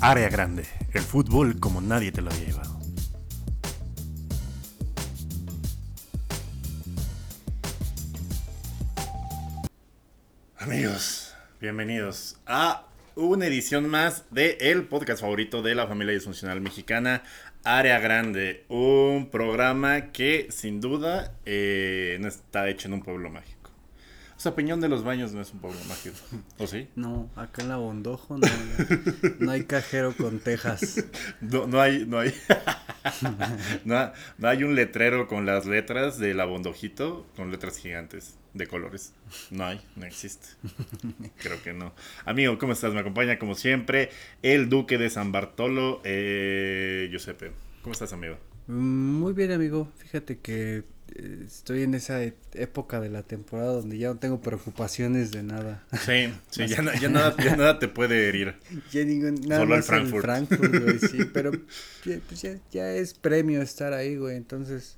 Área grande, el fútbol como nadie te lo había llevado. Amigos, bienvenidos a una edición más de el podcast favorito de la familia disfuncional mexicana, Área Grande, un programa que sin duda eh, no está hecho en un pueblo mágico. O sea, Peñón de los Baños no es un pueblo mágico, ¿o sí? No, acá en la Bondojo no, no hay cajero con tejas. No, no hay, no hay, no, no hay un letrero con las letras de la Bondojito, con letras gigantes de colores. No hay, no existe. Creo que no. Amigo, ¿cómo estás? Me acompaña como siempre el Duque de San Bartolo, eh, Giuseppe. ¿Cómo estás, amigo? Muy bien, amigo. Fíjate que estoy en esa e- época de la temporada donde ya no tengo preocupaciones de nada. Sí, sí, ya, na- ya nada, ya nada te puede herir. Ya ningún, nada Solo más Frankfurt. Frankfurt, güey, sí, pero ya, pues ya, ya es premio estar ahí, güey, entonces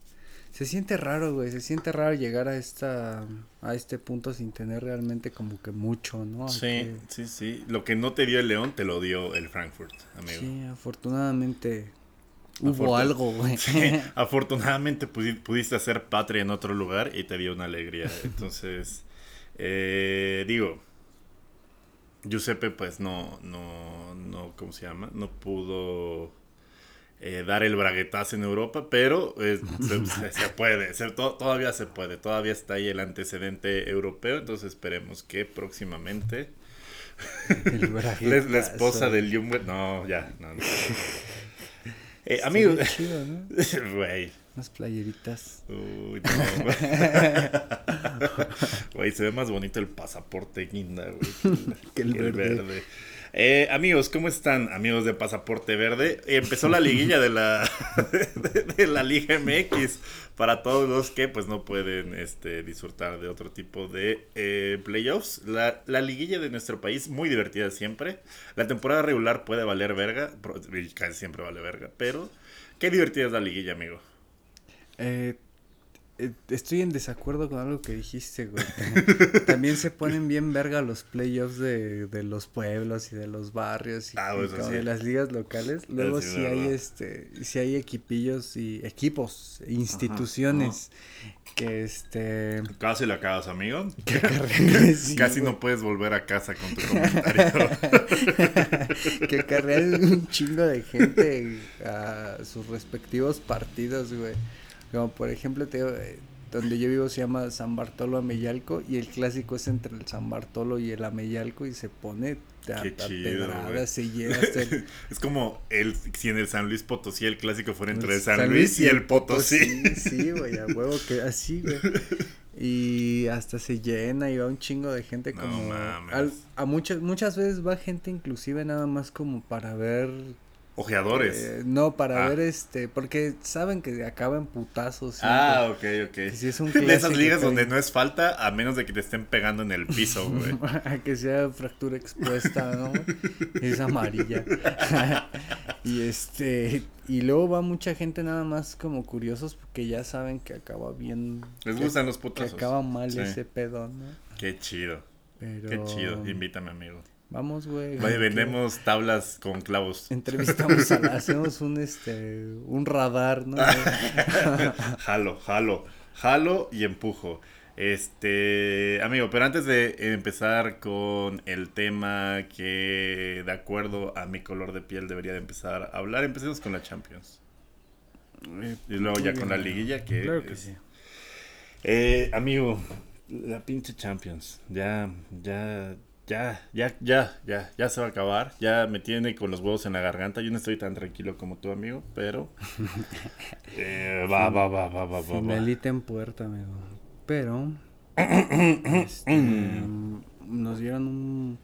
se siente raro, güey, se siente raro llegar a esta, a este punto sin tener realmente como que mucho, ¿no? Sí, sí, sí. Lo que no te dio el León, te lo dio el Frankfurt, amigo. Sí, afortunadamente hubo algo, güey. Sí, afortunadamente pudi- pudiste hacer patria en otro lugar y te dio una alegría. Entonces, eh, digo, Giuseppe pues no, no, no, ¿cómo se llama? No pudo eh, dar el braguetazo en Europa, pero eh, se, se- se puede, se- to- todavía se puede, todavía está ahí el antecedente europeo, entonces esperemos que próximamente la, esposa del Jumbo, no, ya, no, no. Eh, amigo, chido, ¿no? güey. Unas playeritas. Uy, no. Güey, se ve más bonito el pasaporte guinda, güey. Que el verde. Eh, amigos, ¿cómo están? Amigos de Pasaporte Verde. Empezó la liguilla de la, de, la Liga MX para todos los que pues no pueden este, disfrutar de otro tipo de eh, playoffs. La, la liguilla de nuestro país, muy divertida siempre. La temporada regular puede valer verga, casi siempre vale verga, pero qué divertida es la liguilla, amigo. Eh, estoy en desacuerdo con algo que dijiste, güey. También se ponen bien verga los playoffs de, de los pueblos y de los barrios y, Ah, y sí. de las ligas locales. Luego sí, de hay este, sí hay equipillos y equipos, instituciones que este Casi la cagas, amigo. que acarrean- sí, Casi güey, no puedes volver a casa con tu comentario. que acarrean un chingo de gente a sus respectivos partidos, güey. Como por ejemplo, te eh, donde yo vivo se llama San Bartolo Ameyalco y el clásico es entre el San Bartolo y el Ameyalco y se pone a, Qué a chido, pedradas, güey. se llena hasta el, es como el, si en el San Luis Potosí el clásico fuera entre el San, Luis y el Potosí. Sí, güey, a huevo que así, güey. Y hasta se llena y va un chingo de gente No como mames. al- a muchas muchas veces va gente inclusive nada más como para ver Ojeadores. Eh, no, para Ah. ver este, porque saben que acaba en putazos. siempre. ah, ok, ok. Que si es un de esas ligas que- donde no es falta, a menos de que te estén pegando en el piso, güey. que sea fractura expuesta, ¿no? es amarilla. y este, y luego va mucha gente nada más como curiosos porque ya saben que acaba bien. Les que- gustan los Que putazos. acaba mal Sí. ese pedo, ¿no? Qué chido, Pero. qué chido. Invítame, amigo. Vamos, güey. Que vendemos tablas con clavos. Entrevistamos a la, hacemos un este, un radar, ¿no? jalo, jalo, jalo y empujo. Este, amigo, pero antes de empezar con el tema que de acuerdo a mi color de piel debería de empezar a hablar, empecemos con la Champions. Y luego ya con la liguilla que, Claro que es- sí. Eh, amigo, la pinche Champions, ya, ya, ya, ya, ya, ya, ya se va a acabar. Ya me tiene con los huevos en la garganta. Yo no estoy tan tranquilo como tu amigo, pero eh, va, va, va, va, va, va. Finalita en puerta, amigo. Pero este, nos dieron un,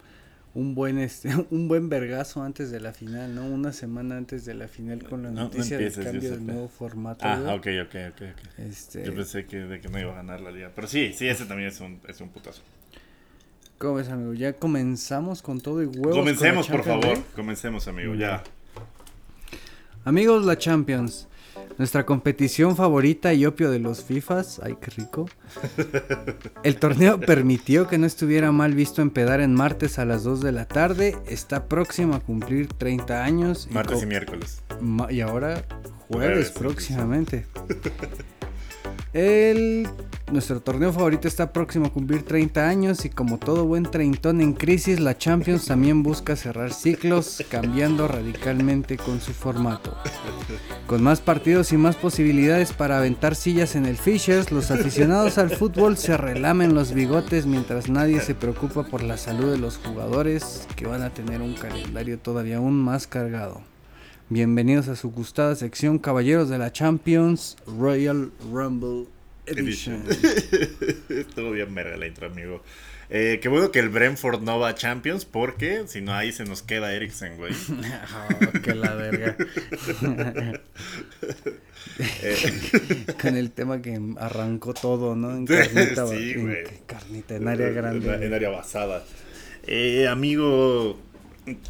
un buen este un buen vergazo antes de la final, ¿no? Una semana antes de la final con la No, no noticia del empieces, cambio del nuevo formato. Ah, ok, ok, ok, ok. Este, Yo pensé que, de que no iba a ganar la liga. Pero sí, sí, ese también es un, es un putazo. ¿Cómo ves, amigo? Ya comenzamos con todo y huevos. Comencemos, por favor. League. Comencemos, amigo, ya. Amigos, la Champions. Nuestra competición favorita y opio de los FIFAs. Ay, qué rico. El torneo permitió que no estuviera mal visto empedar en martes a las 2 de la tarde. Está próximo a cumplir 30 años. Martes y, miércoles. y ahora jueves, próximamente. El, nuestro torneo favorito está próximo a cumplir 30 años y como todo buen treintón en crisis, la Champions también busca cerrar ciclos, cambiando radicalmente con su formato. Con más partidos y más posibilidades para aventar sillas en el Fishers, los aficionados al fútbol se relamen los bigotes mientras nadie se preocupa por la salud de los jugadores que van a tener un calendario todavía aún más cargado. Bienvenidos a su gustada sección Caballeros de la Champions Royal Rumble Edition. Estuvo bien verga la intro, amigo. Eh, qué bueno que el Brentford no va a Champions porque si no ahí se nos queda Eriksen, güey. oh, que la verga. Eh. Con el tema que arrancó todo, ¿no? En carnita, sí, güey. carnita, en área grande. En, área basada. Eh, amigo,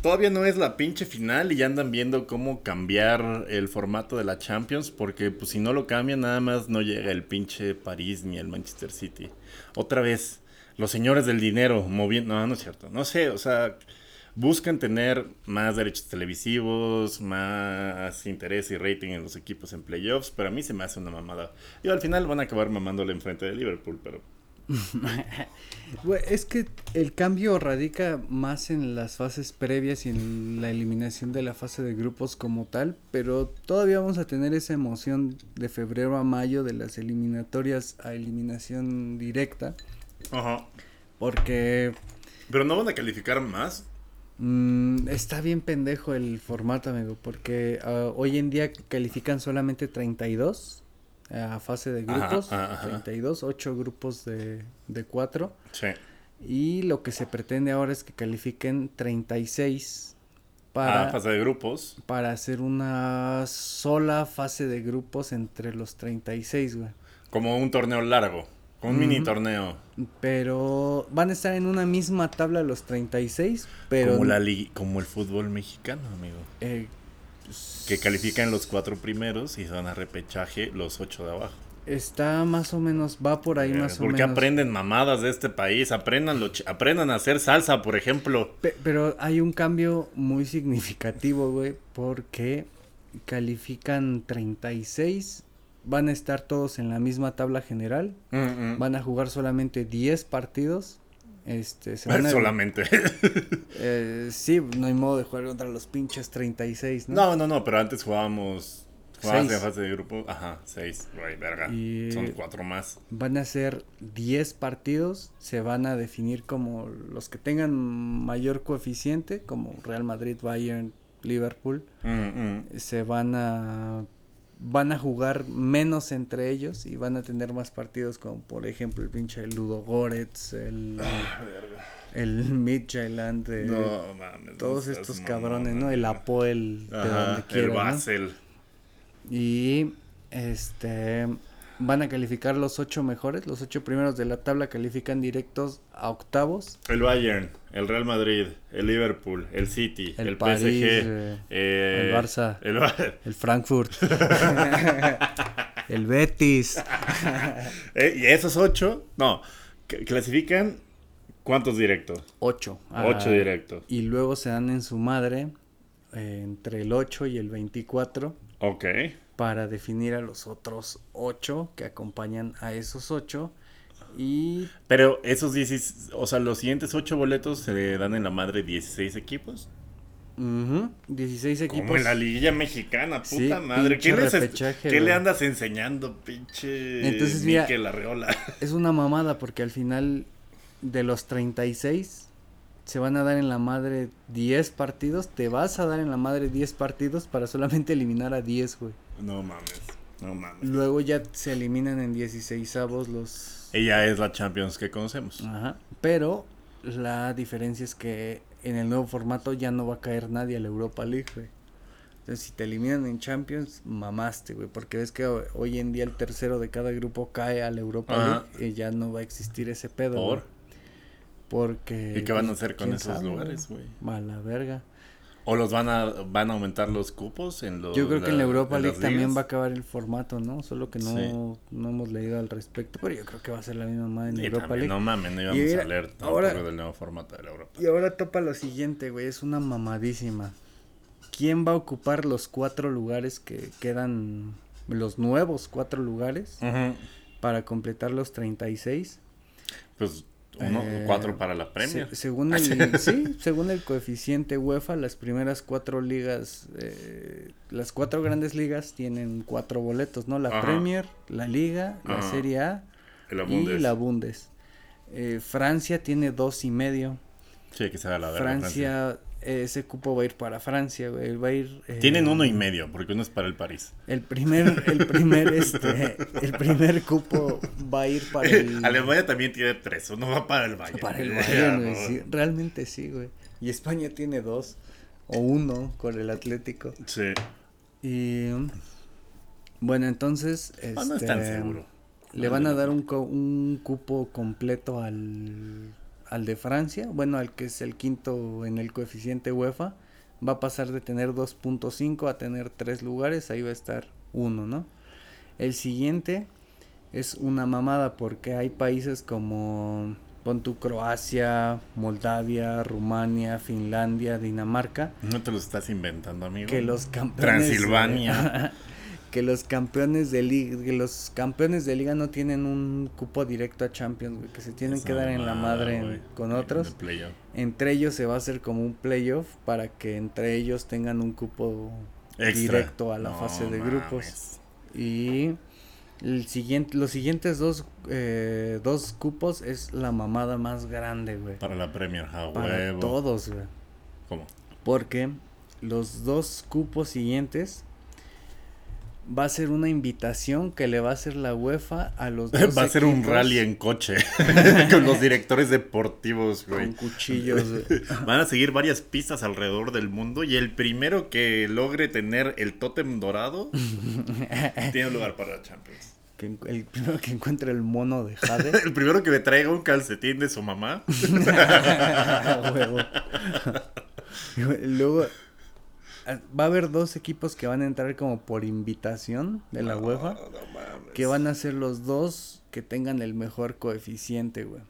todavía no es la pinche final y ya andan viendo cómo cambiar el formato de la Champions porque pues si no lo cambian nada más no llega el pinche París ni el Manchester City. Otra vez, los señores del dinero moviendo... No, no es cierto. No sé, o sea, buscan tener más derechos televisivos, más interés y rating en los equipos en playoffs, pero a mí se me hace una mamada. Y al final van a acabar mamándole enfrente de Liverpool, pero es que el cambio radica más en las fases previas y en la eliminación de la fase de grupos como tal, pero todavía vamos a tener esa emoción de febrero a mayo de las eliminatorias a eliminación directa. Ajá. Porque... Pero no van a calificar más. Mm, está bien pendejo el formato, amigo, porque ah, hoy en día califican solamente 32 a fase de grupos, 32, 8 grupos de, de 4. Sí. Y lo que se pretende ahora es que califiquen 36 para... Ah, fase de grupos. Para hacer una sola fase de grupos entre los 36, güey. Como un torneo largo, un mini torneo. Pero van a estar en una misma tabla los 36, pero... Como, la como el fútbol mexicano, amigo. Eh, que califican los cuatro primeros y van a repechaje los ocho de abajo. Está más o menos, va por ahí más o menos. Porque aprenden mamadas de este país, aprendan, lo aprendan a hacer salsa, por ejemplo. pero hay un cambio muy significativo, güey, porque califican 36, van a estar todos en la misma tabla general, mm, mm. van a jugar solamente 10 partidos este, Solamente. Eh, sí, no hay modo de jugar contra los pinches 36, ¿no? No, no, no, pero antes jugábamos. Jugabas en fase de grupo. Ajá, 6, verga. Son cuatro más. Van a ser 10 partidos. Se van a definir como los que tengan mayor coeficiente, como Real Madrid, Bayern, Liverpool. Mm, mm. Se van a van a jugar menos entre ellos y van a tener más partidos como por ejemplo el pinche Ludo Goretz, el, ah, el Midtjylland, no, mames, todos estos cabrones, ¿no? El Apoel de donde quieran, El Basel. Y este van a calificar los ocho mejores, los ocho primeros de la tabla califican directos a octavos. El Bayern, el Real Madrid, el Liverpool, el City, el, PSG, eh, el Barça, el, Frankfurt, el Betis. Eh, y esos ocho, no, clasifican cuántos directos? Ocho. Ocho ah, directos. Y luego se dan en su madre eh, entre el 8 y el 24. Ok para definir a los otros ocho que acompañan a esos ocho. Y... Pero esos 16, o sea, los siguientes ocho boletos se dan en la madre 16 equipos. 16 equipos. Como en la liguilla mexicana, puta madre. ¿Qué, ¿Qué le andas enseñando, pinche Entonces, mira, Es una mamada porque al final de los 36 se van a dar en la madre 10 partidos. Te vas a dar en la madre 10 partidos para solamente eliminar a 10, güey. No mames, no mames. Luego ya se eliminan en 16 avos los... Ella es la Champions que conocemos. Ajá, pero la diferencia es que en el nuevo formato ya no va a caer nadie a la Europa League, güey. Entonces, si te eliminan en Champions, mamaste, güey. Porque ves que hoy en día el tercero de cada grupo cae a la Europa League y ya no va a existir ese pedo. ¿Por? Porque. ¿Y qué van a hacer con esos lugares, güey? Mala verga. ¿O los van a, van a aumentar los cupos en los Yo creo que en la Europa League también va a acabar el formato, ¿no? Solo que no, Sí. no hemos leído al respecto, pero yo creo que va a ser la misma madre en Y Europa también, League. no mames, no íbamos a leer ahora- del nuevo formato de la Europa. Y ahora topa lo siguiente, güey, es una mamadísima. ¿Quién va a ocupar los cuatro lugares que quedan, los nuevos cuatro lugares para completar los 36? Pues uno, Eh, cuatro para la Premier. Se- según el, sí, según el coeficiente UEFA, las primeras cuatro ligas, eh, las cuatro grandes ligas tienen cuatro boletos, ¿no? La Ajá. Premier, la Liga, la. Serie A El y la Bundes. Eh, Francia tiene dos y medio. Sí, que se la. Francia, eh, ese cupo va a ir para Francia, güey, va a ir. eh, Tienen uno y medio, porque uno es para el París. El primer, el primer, este, el primer cupo va a ir para el. Alemania también tiene tres, uno va para el Bayern. Para el Bayern, güey, no. sí, realmente sí, güey. Y España tiene dos o uno con el Atlético. Sí. Y bueno, entonces Ah, no es tan este, seguro. le van a dar un cupo completo al, al de Francia, bueno, al que es el quinto en el coeficiente UEFA. Va a pasar de tener 2.5 a tener 3 lugares, ahí va a estar uno, ¿no? El siguiente es una mamada porque hay países como pon tu Croacia, Moldavia, Rumania, Finlandia, Dinamarca, No te lo estás inventando, amigo. que los campeones Transilvania. que los campeones de liga que los campeones de liga no tienen un cupo directo a Champions güey, que se tienen que dar en la madre en- con otros entre ellos se va a hacer como un playoff para que entre ellos tengan un cupo Extra. directo a la No fase de grupos y el siguiente los siguientes dos eh, dos cupos es la mamada más grande güey Para la Premier, a para huevo. todos güey ¿Cómo? porque los dos cupos siguientes va a ser una invitación que le va a hacer la UEFA a los dos Va a ser un rally en coche con los directores deportivos, con güey. cuchillos. güey. Van a seguir varias pistas alrededor del mundo y el primero que logre tener el tótem dorado tiene lugar para la Champions. Que el primero que encuentre el mono de Jade. El primero que me traiga un calcetín de su mamá. Luego va a haber dos equipos que van a entrar como por invitación de la UEFA. No, no mames. Que van a ser los dos que tengan el mejor coeficiente, güey.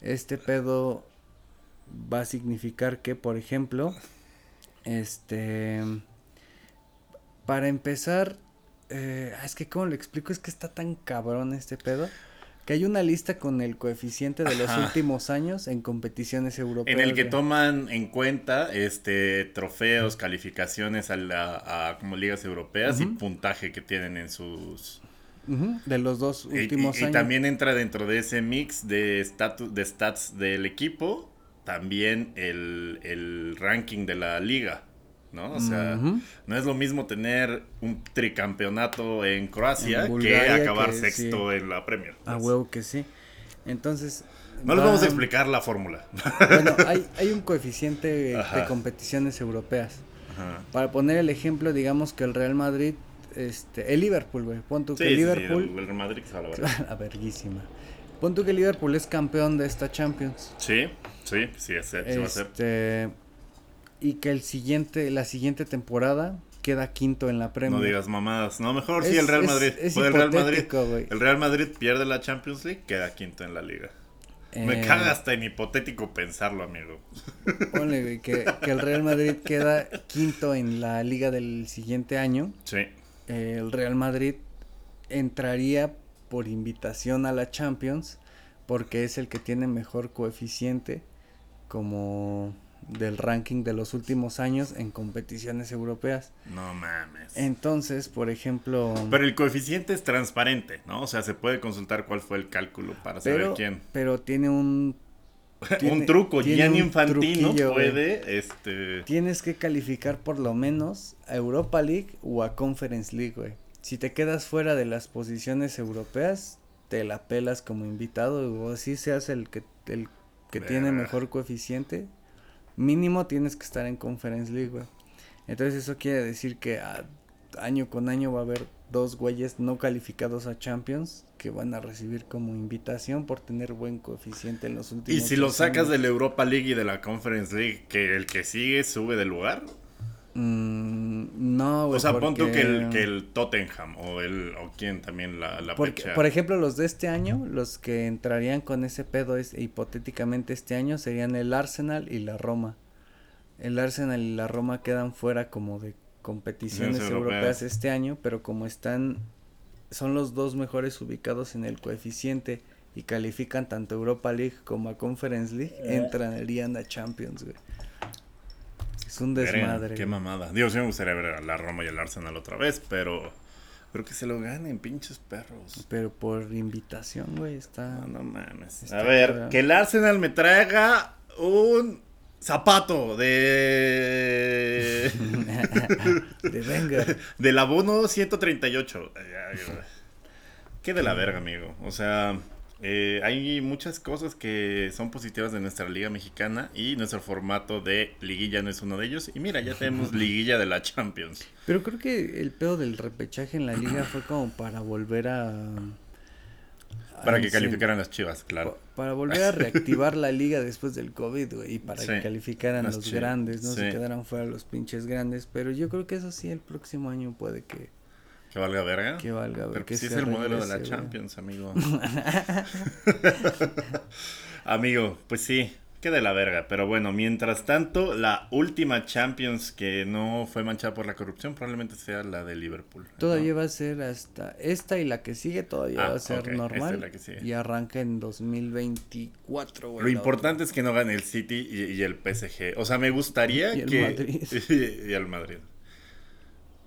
Este pedo va a significar que, por ejemplo, este... Para empezar, eh, es que cómo lo explico, es que está tan cabrón este pedo. Que hay una lista con el coeficiente de los Ajá. últimos años en competiciones europeas. En el que toman en cuenta este trofeos, calificaciones a, la, a como ligas europeas y puntaje que tienen en sus de los dos últimos y, y años. también entra dentro de ese mix de status de stats del equipo también el, el ranking de la liga, ¿no? O sea, no es lo mismo tener un tricampeonato en Croacia En que acabar que sexto sí. en la Premier. A huevo que sí. Entonces. No les vamos a explicar la fórmula. Bueno, hay, hay un coeficiente de competiciones europeas. Ajá. Para poner el ejemplo, digamos que el Real Madrid, este, el Liverpool, güey. Pon tú Sí, que sí, sí, Liverpool. el, Real Madrid se va a la verguísima. Pon tú que Liverpool es campeón de esta Champions. Sí, sí, sí, sí, sí va a ser. Y que el siguiente, la siguiente temporada queda quinto en la Premier. No digas mamadas. No, mejor sí Es- el Real es- Madrid. es Pues el Real Madrid. El Real Madrid pierde la Champions League, queda quinto en la liga. Me Eh, caga hasta en hipotético pensarlo, amigo. Ponle, güey, que, que el Real Madrid queda quinto en la liga del siguiente año. Sí. eh, el Real Madrid entraría por invitación a la Champions porque es el que tiene mejor coeficiente como del ranking de los últimos años en competiciones europeas. No mames. Entonces, por ejemplo, Pero el coeficiente es transparente, ¿no? O sea, se puede consultar cuál fue el cálculo para saber quién. pero tiene un tiene- un truco. Gianni Infantino puede, este... tienes que calificar por lo menos a Europa League o a Conference League, güey. Si te quedas fuera de las posiciones europeas, te la pelas como invitado o así seas el que el que tiene mejor coeficiente, mínimo tienes que estar en Conference League, güey. Entonces eso quiere decir que a- año con año va a haber dos güeyes no calificados a Champions que van a recibir como invitación por tener buen coeficiente en los últimos Y si lo sacas de la Europa League y de la Conference League, que el que sigue sube de lugar. Mm, no, güey. O sea, pon tú que el, que el Tottenham o el o quién también la, la porque, Por ejemplo, los de este año, los que entrarían con ese pedo es, hipotéticamente este año serían el Arsenal y la Roma. El Arsenal y la Roma quedan fuera como de competiciones europeas este año, pero como están son los dos mejores ubicados en el coeficiente y califican tanto Europa League como a Conference League, eh. entrarían a Champions, güey. Es un desmadre. qué mamada. Dios, sí me gustaría ver a la Roma y el Arsenal otra vez, pero creo que se lo ganen, pinches perros. Pero por invitación, güey, está. No, no mames. a ver, que el Arsenal me traiga un zapato de. de Wenger. Del abono 138. Qué de la verga, amigo. O sea, eh, hay muchas cosas que son positivas de nuestra liga mexicana y nuestro formato de liguilla no es uno de ellos. Y mira, ya tenemos liguilla de la Champions. Pero creo que el pedo del repechaje en la liga fue como para volver a... para que calificaran las chivas, claro. Para volver a reactivar la liga después del COVID, güey, y para que calificaran los grandes, no se quedaran fuera los pinches grandes. Pero yo creo que eso sí, el próximo año puede que que valga verga. Que valga verga. Pero es el modelo de la Champions, amigo. amigo, pues sí, que de la verga. Pero bueno, mientras tanto, la última Champions que no fue manchada por la corrupción probablemente sea la de Liverpool. Todavía va a ser hasta esta y la que sigue todavía ah, va a ser normal. Y arranca en 2024. Lo importante es que no gane el City y, el PSG. O sea, me gustaría y que... El Madrid. y el Madrid.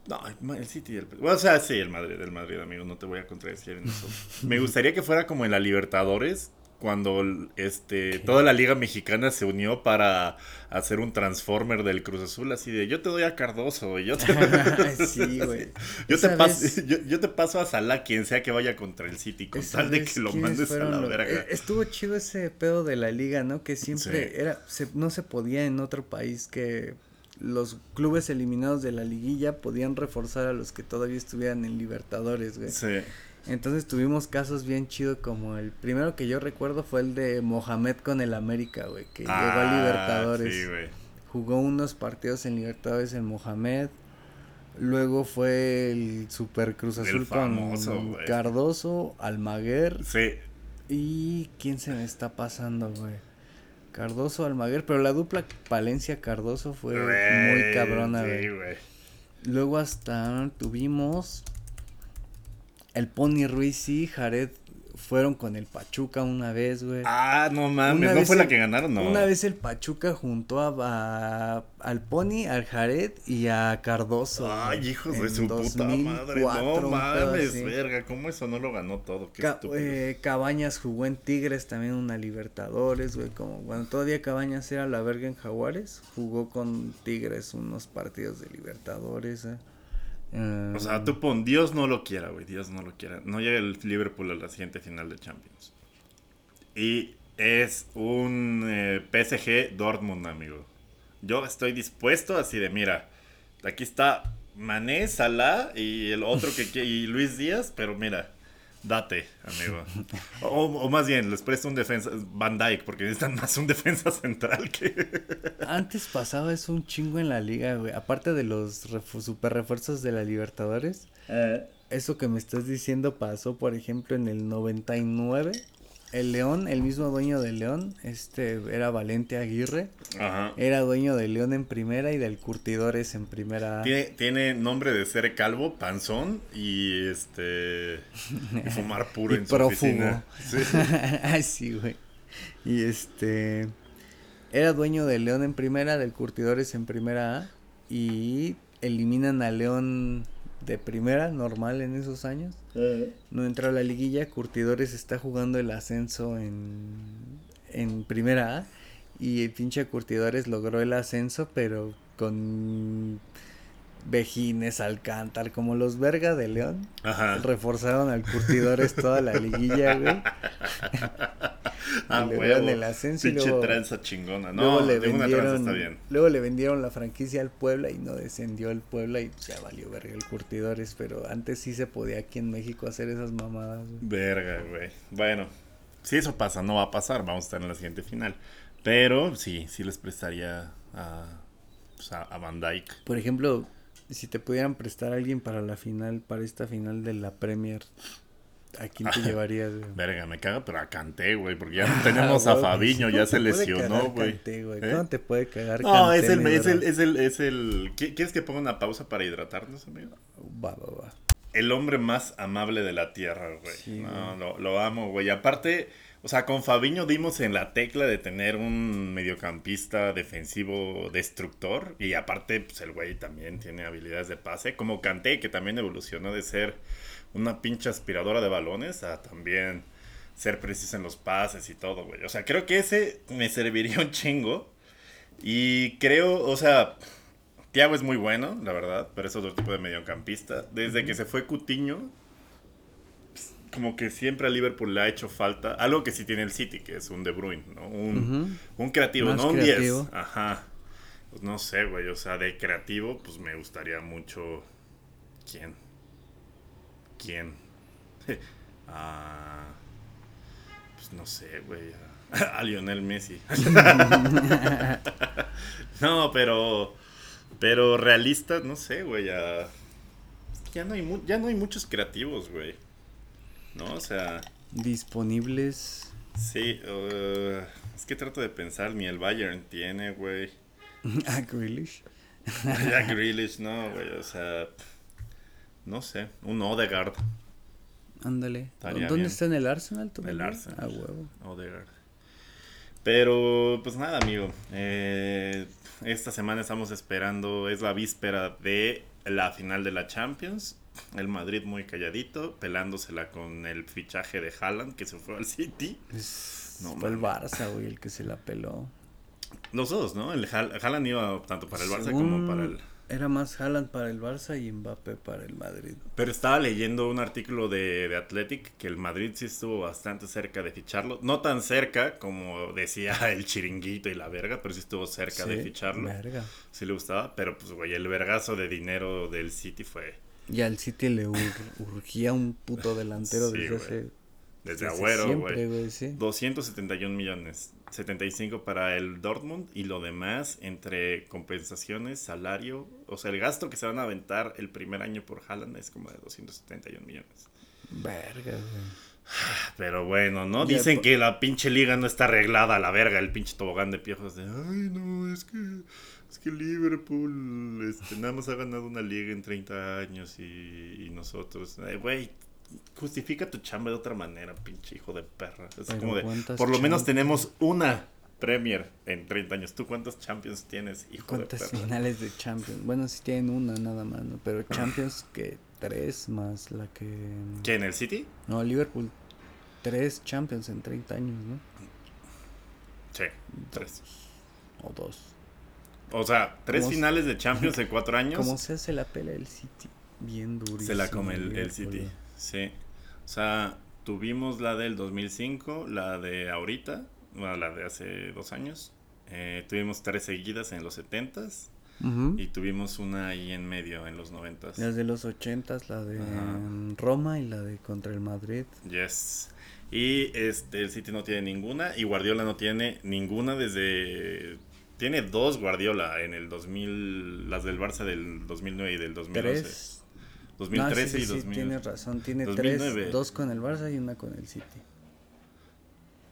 No, el City y el... O sea, sí, el Madrid, el Madrid, amigo, no te voy a contradecir en eso. Me gustaría que fuera como en la Libertadores, cuando este toda la liga mexicana se unió para hacer un transformer del Cruz Azul así de yo te doy a Cardoso y yo te sí, güey. yo, te paso, yo, te paso a Salah quien sea que vaya contra el City con tal de que lo mandes a la verga. Eh, estuvo chido ese pedo de la liga, ¿no? Que siempre era no se podía en otro país que los clubes eliminados de la liguilla podían reforzar a los que todavía estuvieran en Libertadores, güey. Sí. Entonces tuvimos casos bien chidos como el primero que yo recuerdo fue el de Mohamed con el América, güey, que llegó a ah, Libertadores. Sí, güey. Jugó unos partidos en Libertadores en Mohamed. Luego fue el Super Cruz Azul con Cardoso, Almaguer. Sí. ¿Y quién se me está pasando, güey? Cardoso Almaguer, pero la dupla Palencia Cardoso fue muy cabrona, sí, güey. Luego hasta tuvimos el Pony Ruiz y Jared fueron con el Pachuca una vez, güey. Ah, no mames, ¿no fue la que ganaron? No. Una vez el Pachuca juntó a, al Pony, al Jared y a Cardoso. Ay, hijos de su puta madre. No mames, verga, ¿cómo eso no lo ganó todo? Qué eh, Cabañas jugó en Tigres también una Libertadores, güey, como cuando todavía Cabañas era la verga en Jaguares, jugó con Tigres unos partidos de Libertadores, eh o sea, tú pon, Dios no lo quiera, güey, Dios no lo quiera. No llega el Liverpool a la siguiente final de Champions. Y es un eh, PSG Dortmund, amigo. Yo estoy dispuesto así de, mira, aquí está Mané, Salah y el otro que y Luis Díaz, pero mira, Date, amigo. O, más bien, les presto un defensa, Van Dyke, porque necesitan más un defensa central que... Antes pasaba eso un chingo en la liga, güey. Aparte de los super refuerzos de la Libertadores. Eh. Eso que me estás diciendo pasó, por ejemplo, en el 99 el León, el mismo dueño del León, este era Valente Aguirre. Ajá. Era dueño del León en primera y del Curtidores en primera. Tiene, tiene nombre de ser calvo, panzón y este fumar puro en su oficina. Sí. sí, güey. Y este era dueño del León en primera, del Curtidores en primera A y eliminan a León de primera, normal en esos años. No entró a la liguilla. Curtidores está jugando el ascenso en, en primera A. Y el pinche Curtidores logró el ascenso, pero con Vejines, Alcántar, como los Verga de León. Reforzaron al Curtidores toda la liguilla, güey. Ah, le huevo. el ascenso y Pinche luego, tranza chingona. luego No, le una tranza vendieron, está bien. luego le vendieron la franquicia al Puebla y no descendió el Puebla y ya valió verga el Curtidores, pero antes sí se podía aquí en México hacer esas mamadas. güey. Verga, güey. Bueno, si eso pasa, no va a pasar. Vamos a estar en la siguiente final. Pero sí, sí les prestaría a, pues, a, a Van Dyke. Por ejemplo, si te pudieran prestar a alguien para la final, para esta final de la Premier, ¿a quién te llevarías? güey? Verga, me caga, pero a Canté, güey, porque ya no tenemos a Ah, güey, Fabiño, ¿cómo ya se lesionó, güey. ¿Eh? ¿Cómo te puede cagar No, es el, es el, es el, es el... ¿qui- ¿Quieres que ponga una pausa para hidratarnos, amigo? Va, va, va. El hombre más amable de la tierra, güey. No, lo, lo amo, güey. Aparte, o sea, con Fabiño dimos en la tecla de tener un mediocampista defensivo destructor. Y aparte, pues el güey también tiene habilidades de pase. Como Kanté, que también evolucionó de ser una pinche aspiradora de balones a también ser preciso en los pases y todo, güey. O sea, creo que ese me serviría un chingo. Y creo, o sea, Thiago es muy bueno, la verdad, pero es otro tipo de mediocampista. Desde que se fue Cutiño, como que siempre a Liverpool le ha hecho falta algo que sí tiene el City, que es un De Bruyne, ¿no? Un, un creativo, Más no un 10. creativo. Ajá. Pues no sé, güey, o sea, de creativo, pues me gustaría mucho. ¿Quién? ¿Quién? Ah, pues no sé, güey. A, a Lionel Messi. no, pero. Pero realista, no sé, güey. a- Ya no, hay mu- ya no hay muchos creativos, güey. ¿No? O sea. Disponibles. Sí, uh, es que trato de pensar, ni el Bayern tiene, güey. a Grealish. Ya Grealish, no, güey, o sea, no sé, un Odegaard, Ándale. ¿Dónde bien. está en el Arsenal? el todavía? Arsenal. Ah, huevo. Odegaard. Pero, pues nada, amigo, eh, esta semana estamos esperando, es la víspera de la final de la Champions. El Madrid muy calladito, pelándosela con el fichaje de Haaland que se fue al City. Es- No fue el. Barça, güey, el que se la peló. Los dos, ¿no? El Haaland iba tanto para el Barça Según como para el... Era más Haaland para el Barça y Mbappé para el Madrid. Pero estaba leyendo un artículo de, de Athletic que el Madrid sí estuvo bastante cerca de ficharlo. No tan cerca como decía el chiringuito y la verga, pero sí estuvo cerca de ficharlo. Verga. Sí le gustaba, pero pues güey, el vergazo de dinero del City fue Y al City le ur- urgía un puto delantero Sí, desde güey. hace. desde desde Agüero, güey. güey, sí. 271 millones, 75 para el Dortmund y lo demás entre compensaciones, salario, o sea, el gasto que se van a aventar el primer año por Haaland es como de 271 millones. Verga, güey. Pero bueno, ¿no? Dicen que la pinche liga no está arreglada a la verga, el pinche tobogán de piojos de, ay, no, es que es que Liverpool este, nada más ha ganado una liga en 30 años y, y nosotros, Ay, güey, justifica tu chamba de otra manera, pinche hijo de perra. Es Pero como de, ¿cuántas por lo menos tenemos una Premier en 30 años. ¿Tú cuántas Champions tienes, hijo de ¿Cuántas perra? finales de Champions? Bueno, sí tienen una nada más, ¿no? Pero Champions que tres más la que... ¿Quién, el City? No, Liverpool. Tres Champions en 30 años, ¿no? Sí, tres. O dos. O sea, tres ¿Cómo se- finales de Champions en cuatro años. ¿Cómo se hace la pelea el City? Bien durísimo. Se la come el, City. Sí. O sea, tuvimos la del 2005, la de ahorita, bueno, la de hace dos años. Eh, tuvimos tres seguidas en los 70s Ujú. y tuvimos una ahí en medio en los 90s. Las de los ochentas, la de Roma y la de contra el Madrid. Yes. Y este, el City no tiene ninguna y Guardiola no tiene ninguna desde... Tiene dos Guardiola en el 2000, las del Barça del 2009 y del 2011. Tres. 2013 No, sí, y sí, 2000. tienes razón. Tiene 2009. tres, dos con el Barça y una con el City.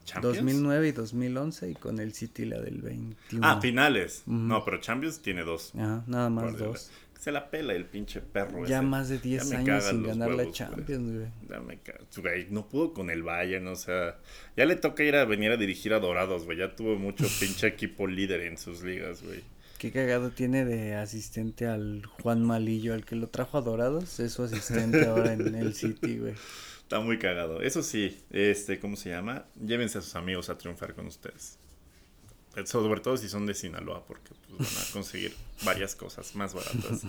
¿Champions? 2009 y 2011 y con el City la del 21. Ah, finales. Ujú. No, pero Champions tiene dos. Ajá, nada más Guardiola. dos. Se la pela el pinche perro. Ya ese. más de 10 me años sin ganar la huevos, güey. Champions, güey. Ya me güey, no pudo con el Bayern, o sea, ya le toca ir a venir a dirigir a Dorados, güey. Ya tuvo mucho pinche equipo líder en sus ligas, güey. Qué cagado tiene de asistente al Juan Malillo, al que lo trajo a Dorados, es su asistente ahora en el City, güey. Está muy cagado. Eso sí, este, ¿cómo se llama? Llévense a sus amigos a triunfar con ustedes. Sobre todo si son de Sinaloa, porque pues, van a conseguir varias cosas más baratas.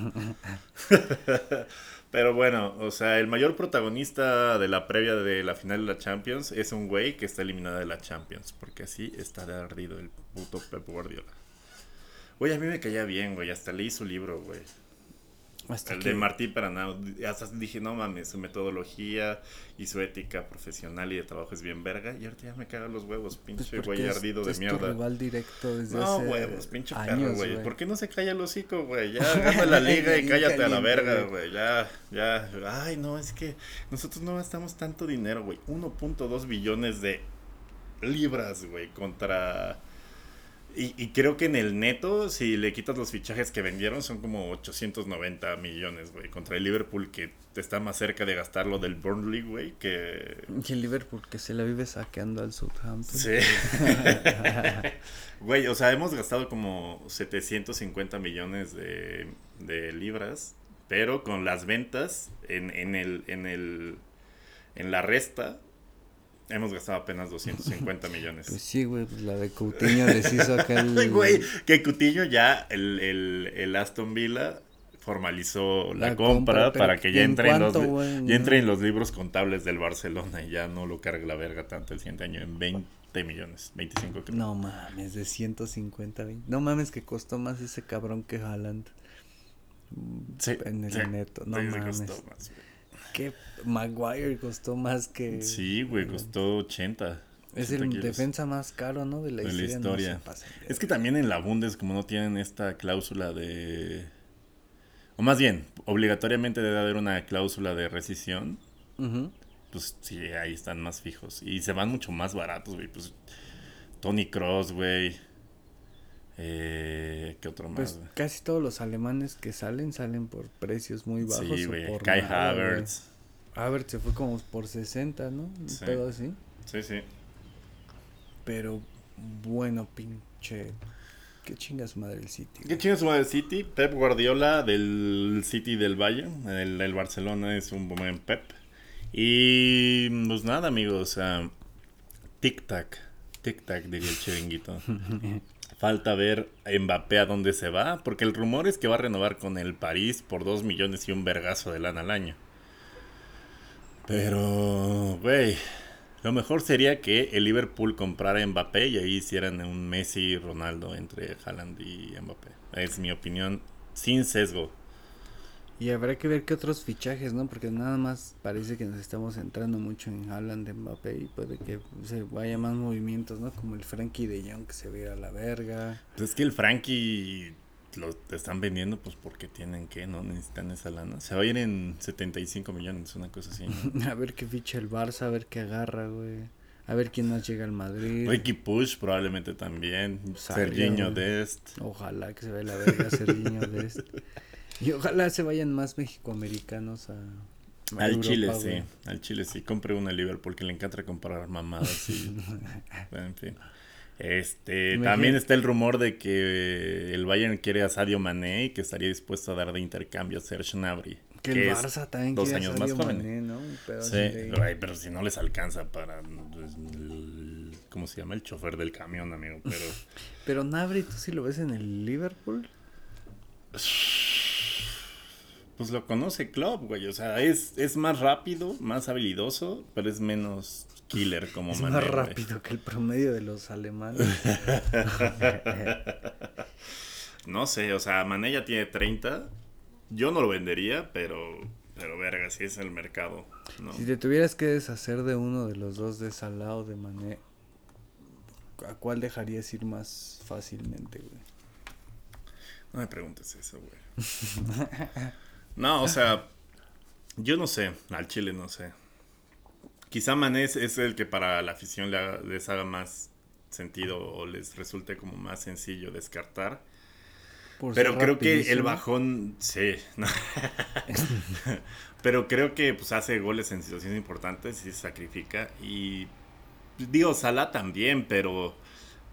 Pero bueno, o sea, el mayor protagonista de la previa de la final de la Champions es un güey que está eliminado de la Champions, porque así está de ardido el puto Pep Guardiola. Güey, a mí me caía bien, güey, hasta leí su libro, güey el de Martí Paranao. Hasta dije, no mames, su metodología y su ética profesional y de trabajo es bien verga. Y ahorita ya me cagan los huevos, pues pinche güey ardido de mierda. rival directo desde no, huevos, pinche perro, güey. ¿Por qué no se calla el hocico, güey? Ya gana la liga y cállate a la verga, güey. Ya, ya. Ay, no, es que nosotros no gastamos tanto dinero, güey. 1.2 billones de libras, güey, contra y, creo que en el neto, si le quitas los fichajes que vendieron, son como 890 millones, güey. Contra el Liverpool, que está más cerca de gastar lo del Burnley, güey, que... Y el Liverpool, que se la vive saqueando al Southampton. Sí. güey, o sea, hemos gastado como 750 millones de, de libras, pero con las ventas en, en, el, en, el, en la resta Hemos gastado apenas 250 millones. Pues sí, güey, pues la de Coutinho les hizo acá el... Güey, que Coutinho ya, el, el, el Aston Villa formalizó la, compra, para que ya entre, en los, ya entre en los libros contables del Barcelona y ya no lo cargue la verga tanto el siguiente año en 20 millones, 25 creo. No mames, de 150, 20. No mames que costó más ese cabrón que Haaland. Sí, en el neto, no mames. Que Maguire costó más que. Sí, güey, costó 80. Es el defensa más caro, ¿no? De la historia. es que también en la Bundes, como no tienen esta cláusula de. O más bien, obligatoriamente debe haber una cláusula de rescisión. Pues sí, ahí están más fijos. Y se van mucho más baratos, güey. Pues Tony Cross, güey. Eh, ¿Qué otro más? Pues casi todos los alemanes que salen salen por precios muy bajos. Sí, güey. Kai Havertz. Havertz se fue como por 60, ¿no? Sí. pedo así. Sí, sí. Pero bueno, pinche. ¿Qué chinga su madre el City? ¿Qué chinga su madre el City? Pep Guardiola del City del Valle. El, el Barcelona es un buen Pep. Y pues nada, amigos. tic-tac. Tic-tac, diría el chiringuito. Falta ver Mbappé a dónde se va, porque el rumor es que va a renovar con el París por 2 millones y un vergazo de lana al año. Pero, güey, lo mejor sería que el Liverpool comprara a Mbappé y ahí hicieran un Messi y Ronaldo entre Haaland y Mbappé. Es mi opinión, sin sesgo. Y habrá que ver qué otros fichajes, ¿no? Porque nada más parece que nos estamos centrando mucho en Haaland, Mbappé y puede que se vaya más movimientos, ¿no? Como el Frankie de Jong que se ve a la verga. Pues es que el Frankie lo están vendiendo pues porque tienen que, ¿no? Necesitan esa lana. Se va a ir en 75 millones, una cosa así. a ver qué ficha el Barça, a ver qué agarra, güey. A ver quién más llega al Madrid. Ricky Push probablemente también. Serginho Dest. Ojalá que se vaya la verga Serginho Dest. Y ojalá se vayan más mexicoamericanos a. al Chile, sí. Al Chile, sí. Compre una Liverpool porque le encanta comprar mamadas y. en fin. Este, también está el rumor de que el Bayern quiere a Sadio Mané y que estaría dispuesto a dar de intercambio a Serge Gnabry. Que, el Barça también dos años más joven. ¿no? Sí, pero, si no les alcanza para pues, ¿cómo se llama? El chofer del camión, amigo, pero Pero Gnabry, ¿tú sí lo ves en el Liverpool? Pues lo conoce Klopp, güey. O sea, es, es más rápido, más habilidoso, pero es menos killer como es más rápido que el promedio de los alemanes. no sé, o sea, Mané ya tiene 30. Yo no lo vendería, pero, pero verga, si es el mercado. Si te tuvieras que deshacer de uno de los dos de Salah o de Mané, ¿a cuál dejarías ir más fácilmente, güey? No me preguntes eso, güey. No, o sea, yo no sé, al Chile no sé. Quizá Manés es el que para la afición les haga más sentido o les resulte como más sencillo descartar. Pero creo que el bajón, sí. Pero creo que pues hace goles en situaciones importantes y se sacrifica. Y digo, Sala también, pero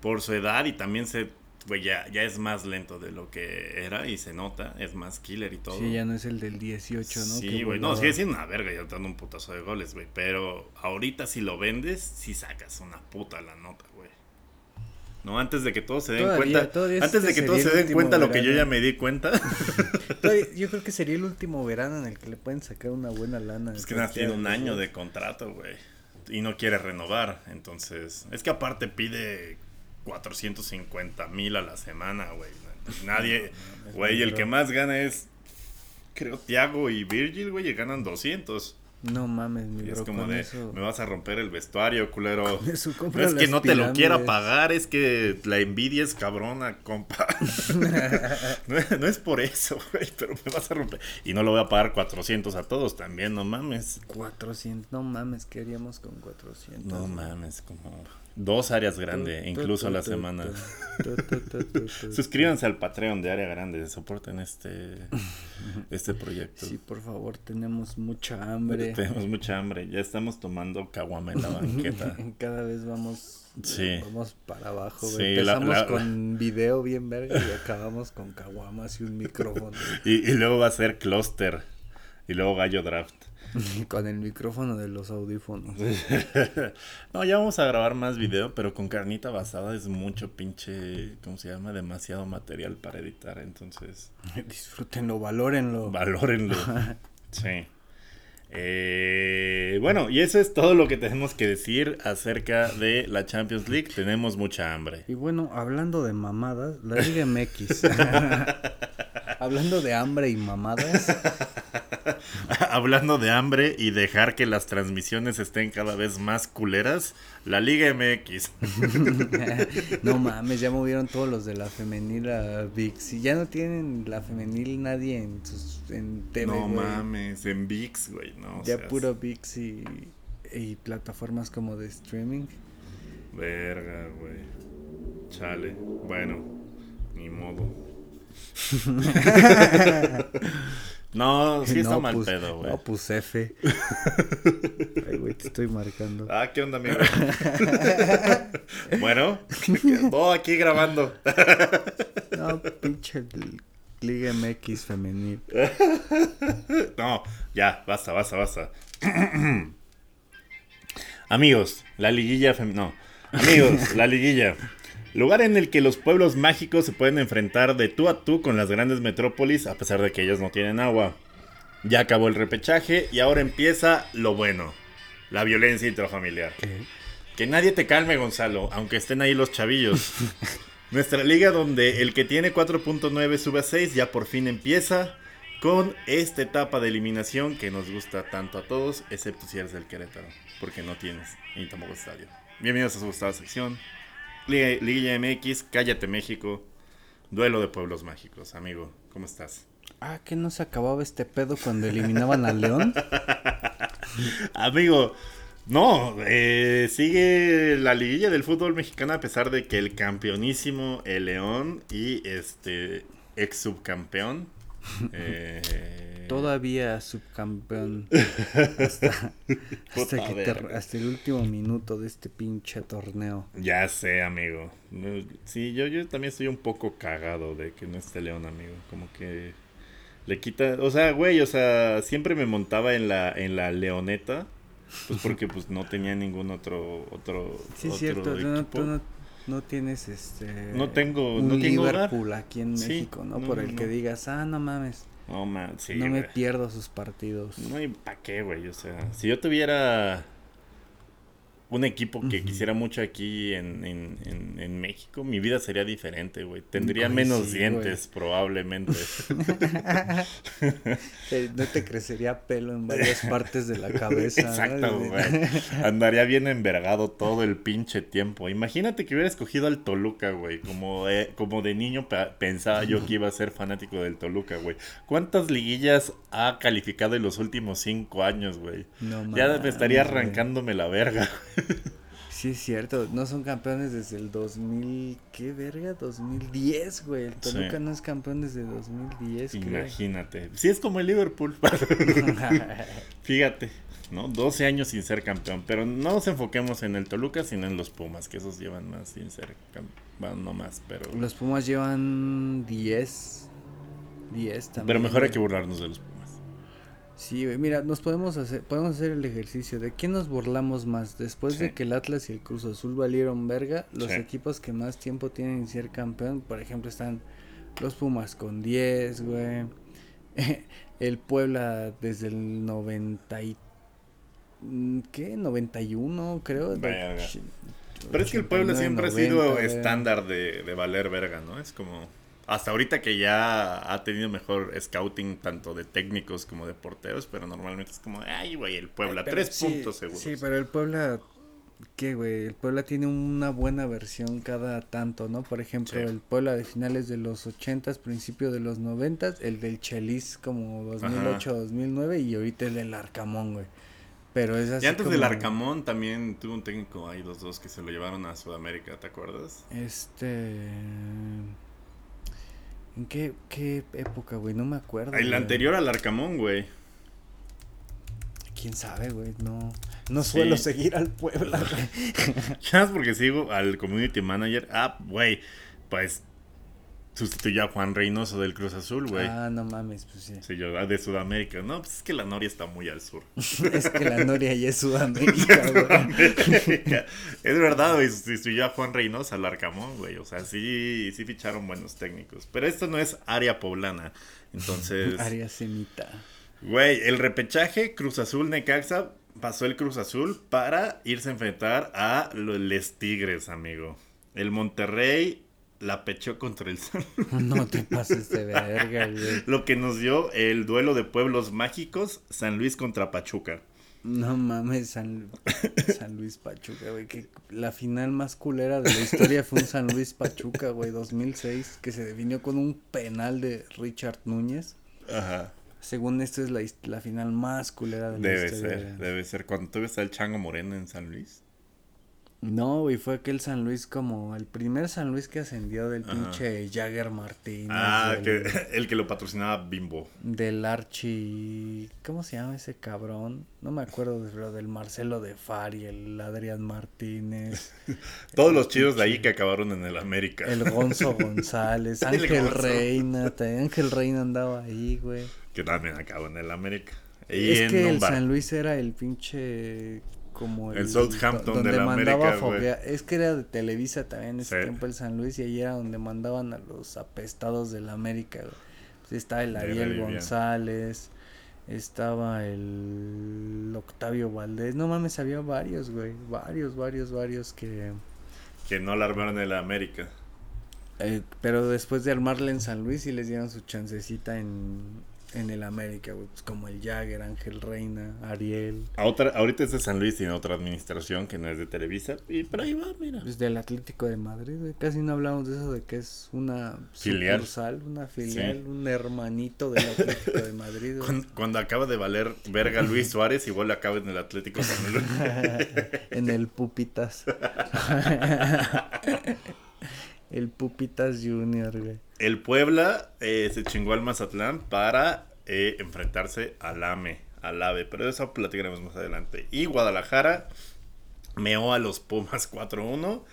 por su edad y también se güey, ya, ya es más lento de lo que era y se nota, es más killer y todo. Sí, ya no es el del 18, ¿no? Sí, güey, no, sigue siendo una verga ya dando un putazo de goles, güey, pero ahorita si lo vendes, sí sacas una puta la nota, güey. No, antes de que todos se den cuenta. Antes de que todos se den cuenta lo que yo ya me di cuenta. yo creo que sería el último verano en el que le pueden sacar una buena lana. Es que nada, tiene un año de contrato, güey. Y no quiere renovar. Entonces, es que aparte pide 450 mil a la semana, güey. Nadie, güey, el que más gana es, creo, Tiago y Virgil, güey, y ganan 200. No mames, mi Es como de, me vas a romper el vestuario, culero. no es que no te lo quiera pagar, es que la envidia es cabrona, compa. no, es por eso, güey, pero me vas a romper. Y no lo voy a pagar 400 a todos también, no mames. 400, no mames, ¿qué haríamos con 400? No mames, como Dos áreas grandes, incluso a la semana. Suscríbanse al Patreon de Área Grande, soporten este, este proyecto. Sí, por favor, tenemos mucha hambre. Tenemos mucha hambre, ya estamos tomando caguama en la banqueta. Cada vez vamos, vamos para abajo. Empezamos con video bien verga y acabamos con caguamas y un micrófono. y, y luego va a ser Cluster y luego Gallo Draft. con el micrófono de los audífonos. no, ya vamos a grabar más video, pero con carnita basada es mucho pinche, ¿cómo se llama? Demasiado material para editar, entonces. Disfrútenlo, valórenlo. Valórenlo. sí. Eh, bueno, y eso es todo lo que tenemos que decir acerca de la Champions League. Tenemos mucha hambre. Y bueno, hablando de mamadas, la Liga MX. hablando de hambre y mamadas. Hablando de hambre y dejar que las transmisiones estén cada vez más culeras, la Liga MX. no mames, ya movieron todos los de la femenil a VIX. Y ya no tienen la femenil nadie en sus en TV. No mames, en VIX, güey, no. Ya puro VIX y, y plataformas como de streaming. Verga, güey. Chale. Bueno, ni modo. No, sí está mal pues, pedo, güey. No, pues F. Ay, güey, te estoy marcando. Ah, ¿qué onda, amigo? bueno, oh, aquí grabando. no, pinche Liga MX femenil. no, ya, basta, basta, basta. Amigos, la liguilla femenil. No, amigos, la liguilla. Lugar en el que los pueblos mágicos se pueden enfrentar de tú a tú con las grandes metrópolis a pesar de que ellos no tienen agua. Ya acabó el repechaje y ahora empieza lo bueno, la violencia intrafamiliar. Que nadie te calme, Gonzalo, aunque estén ahí los chavillos. Nuestra liga donde el que tiene 4.9 sube a 6 ya por fin empieza con esta etapa de eliminación que nos gusta tanto a todos, excepto si eres del Querétaro, porque no tienes ni tampoco estadio. Bienvenidos a su gustada sección. Liga, MX, Cállate México, Duelo de Pueblos Mágicos, amigo, ¿cómo estás? Ah, que no se acababa este pedo cuando eliminaban al León. amigo, no, eh, sigue la liguilla del fútbol mexicano a pesar de que el campeonísimo, el León y este ex subcampeón, eh, todavía subcampeón hasta, hasta, el último minuto de este pinche torneo. Ya sé, amigo. Sí, yo, yo también estoy un poco cagado de que no esté León, amigo. Como que le quita, o sea, güey, o sea, siempre me montaba en la en la Leoneta, pues porque pues no tenía ningún otro otro Sí, es cierto, no, tienes este no tengo un no tengo Liverpool aquí en México, ¿no? Por el que digas, "Ah, no mames." No, man, sí, no me pierdo sus partidos. No, ¿y para qué, güey? O sea, si yo tuviera un equipo que quisiera mucho aquí en, en, en, México, mi vida sería diferente, güey. Tendría menos dientes, probablemente. no te crecería pelo en varias partes de la cabeza. Exacto, güey. Andaría bien envergado todo el pinche tiempo. Imagínate que hubiera escogido al Toluca, güey. Como, como de niño pensaba yo que iba a ser fanático del Toluca, güey. ¿Cuántas liguillas ha calificado en los últimos cinco años, güey? No, ya me estaría arrancándome la verga. Sí, es cierto. No son campeones desde el 2000. ¿Qué verga? 2010, güey. El Toluca no es campeón desde 2010. Imagínate. Sí, es como el Liverpool. Fíjate, ¿no? 12 años sin ser campeón. Pero no nos enfoquemos en el Toluca, sino en los Pumas, que esos llevan más sin ser campeón. no más, pero. Los Pumas llevan 10. 10 también. Pero mejor hay que burlarnos de los Pumas. Sí, mira, nos podemos hacer, podemos hacer el ejercicio de quién nos burlamos más después de que el Atlas y el Cruz Azul valieron verga, los Sí. equipos que más tiempo tienen en ser campeón, por ejemplo, están los Pumas con 10, güey. El Puebla desde el 90 y ¿qué? 91, creo. Verga. Pero es que el Puebla 89, siempre ha 90, sido estándar de, de valer verga, ¿no? Es como. Hasta ahorita que ya ha tenido mejor scouting tanto de técnicos como de porteros, pero normalmente es como, ay, güey, el Puebla, Ay, pero tres sí, puntos seguros. Sí, pero el Puebla, ¿qué, güey? El Puebla tiene una buena versión cada tanto, ¿no? Por ejemplo, Sí. el Puebla de finales de los 80s, principio de los 90s, el del Chelis como 2008, 2009 y ahorita el del Arcamón, güey. Pero es así Y antes como- del Arcamón también tuvo un técnico ahí, los dos que se lo llevaron a Sudamérica, ¿te acuerdas? Este... ¿En qué, qué época, güey? No me acuerdo. El güey. anterior al Arcamón, güey. ¿Quién sabe, güey? No, no Sí. suelo seguir al Puebla, güey. Ya es porque sigo al community manager. Ah, güey, pues sustituyó a Juan Reynoso del Cruz Azul, güey. Ah, no mames, pues sí. Sí, yo, ah, de Sudamérica. No, pues es que la Noria está muy al sur. Es que la Noria ya es Sudamérica, güey. es verdad, güey. Sustituyó a Juan Reynoso al Arcamón, güey. O sea, sí, sí ficharon buenos técnicos. Pero esto no es área poblana. Entonces, Área semita. güey, el repechaje Cruz Azul Necaxa pasó el Cruz Azul para irse a enfrentar a los Tigres, amigo. El Monterrey la pechó contra el San No te pases de verga, güey. Lo que nos dio el duelo de pueblos mágicos, San Luis contra Pachuca. No mames, San, San Luis Pachuca, güey. Que la final más culera de la historia fue un San Luis Pachuca, güey, 2006, que se definió con un penal de Richard Núñez. Ajá. Según esto es la, la final más culera de la Debe historia. ser, debe ser. Cuando todavía está el Chango Moreno en San Luis. No, güey, fue aquel San Luis como el primer San Luis que ascendió del Ajá. pinche Jagger Martínez. Ah, del- que, el que lo patrocinaba Bimbo. Del Archie. ¿Cómo se llama ese cabrón? No me acuerdo, pero del Marcelo de Fari, el Adrián Martínez, Todos los chidos de ahí que acabaron en el América. el Gonzo González, El Ángel Gonzo. Reina. Ángel Reina andaba ahí, güey. Que también acabó en el América. Y Es que el bar. San Luis era el pinche. Como El Southampton donde de la mandaba América. Es que era de Televisa también en ese Sí. tiempo el San Luis y ahí era donde mandaban a los apestados de la América. Pues estaba el Ariel. González, estaba el Octavio Valdés. No mames, había varios, güey. Varios, varios, varios que. Que no la armaron en el América. eh, pero después de armarle en San Luis y les dieron su chancecita en, en el América, güey. Pues como el Jagger, Ángel Reina, Ariel. A otra, ahorita es de San Luis y en otra administración que no es de Televisa. Y pero ahí va, mira. Pues del Atlético de Madrid, güey. Casi no hablamos de eso, de que es una Filial. sucursal, una filial, Sí. un hermanito del Atlético de Madrid. Cuando, cuando acaba de valer verga Luis Suárez, igual acaba en el Atlético San Luis. en el Pupitas. el Pupitas Junior, güey. El Puebla eh, se chingó al Mazatlán para eh, enfrentarse al AME, al AVE, pero eso platicaremos más adelante. Y Guadalajara meó a los Pumas 4-1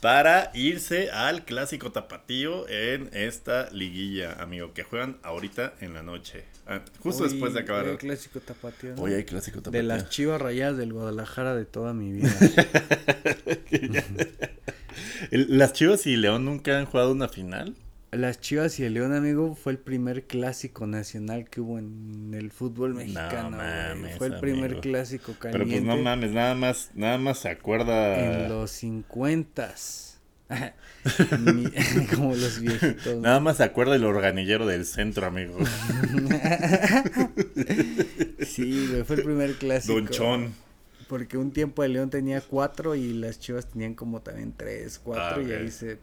para irse al clásico tapatío en esta liguilla, amigo, que juegan ahorita en la noche, ah, justo Hoy- después de acabar. hoy hay clásico tapatío, ¿no? Hoy hay clásico De tapatío. las chivas rayadas del Guadalajara de toda mi vida. Las Chivas y León nunca han jugado una final. Las Chivas y el León, amigo, fue el primer clásico nacional que hubo en el fútbol mexicano. güey. mames, fue el primer amigo. clásico Pero caliente. pues no mames, nada más, nada más se acuerda. En los 50 Como los viejitos. ¿no? Nada más se acuerda el organillero del centro, amigo. Sí, güey, fue el primer clásico. Don Chon. Porque un tiempo el León tenía cuatro y las Chivas tenían como también tres, cuatro Ah, y ahí se,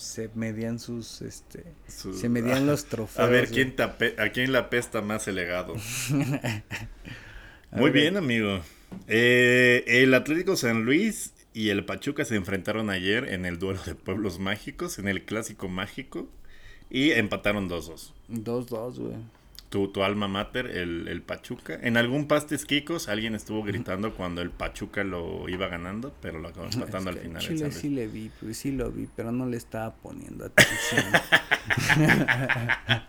se medían sus, este, Su- se medían los trofeos. A ver. ¿quién te ape- ¿a quién le apesta más el legado? Muy bien, amigo. Eh, el Atlético San Luis y el Pachuca se enfrentaron ayer en el duelo de pueblos mágicos, en el clásico mágico, y empataron 2-2. Dos, dos, güey. Tu, tu alma mater, el, el Pachuca. En algún pastes Kikos alguien estuvo gritando cuando el Pachuca lo iba ganando, pero lo acabó empatando al Es que final. Chile sí le vi, pues sí lo vi, pero no le estaba poniendo atención.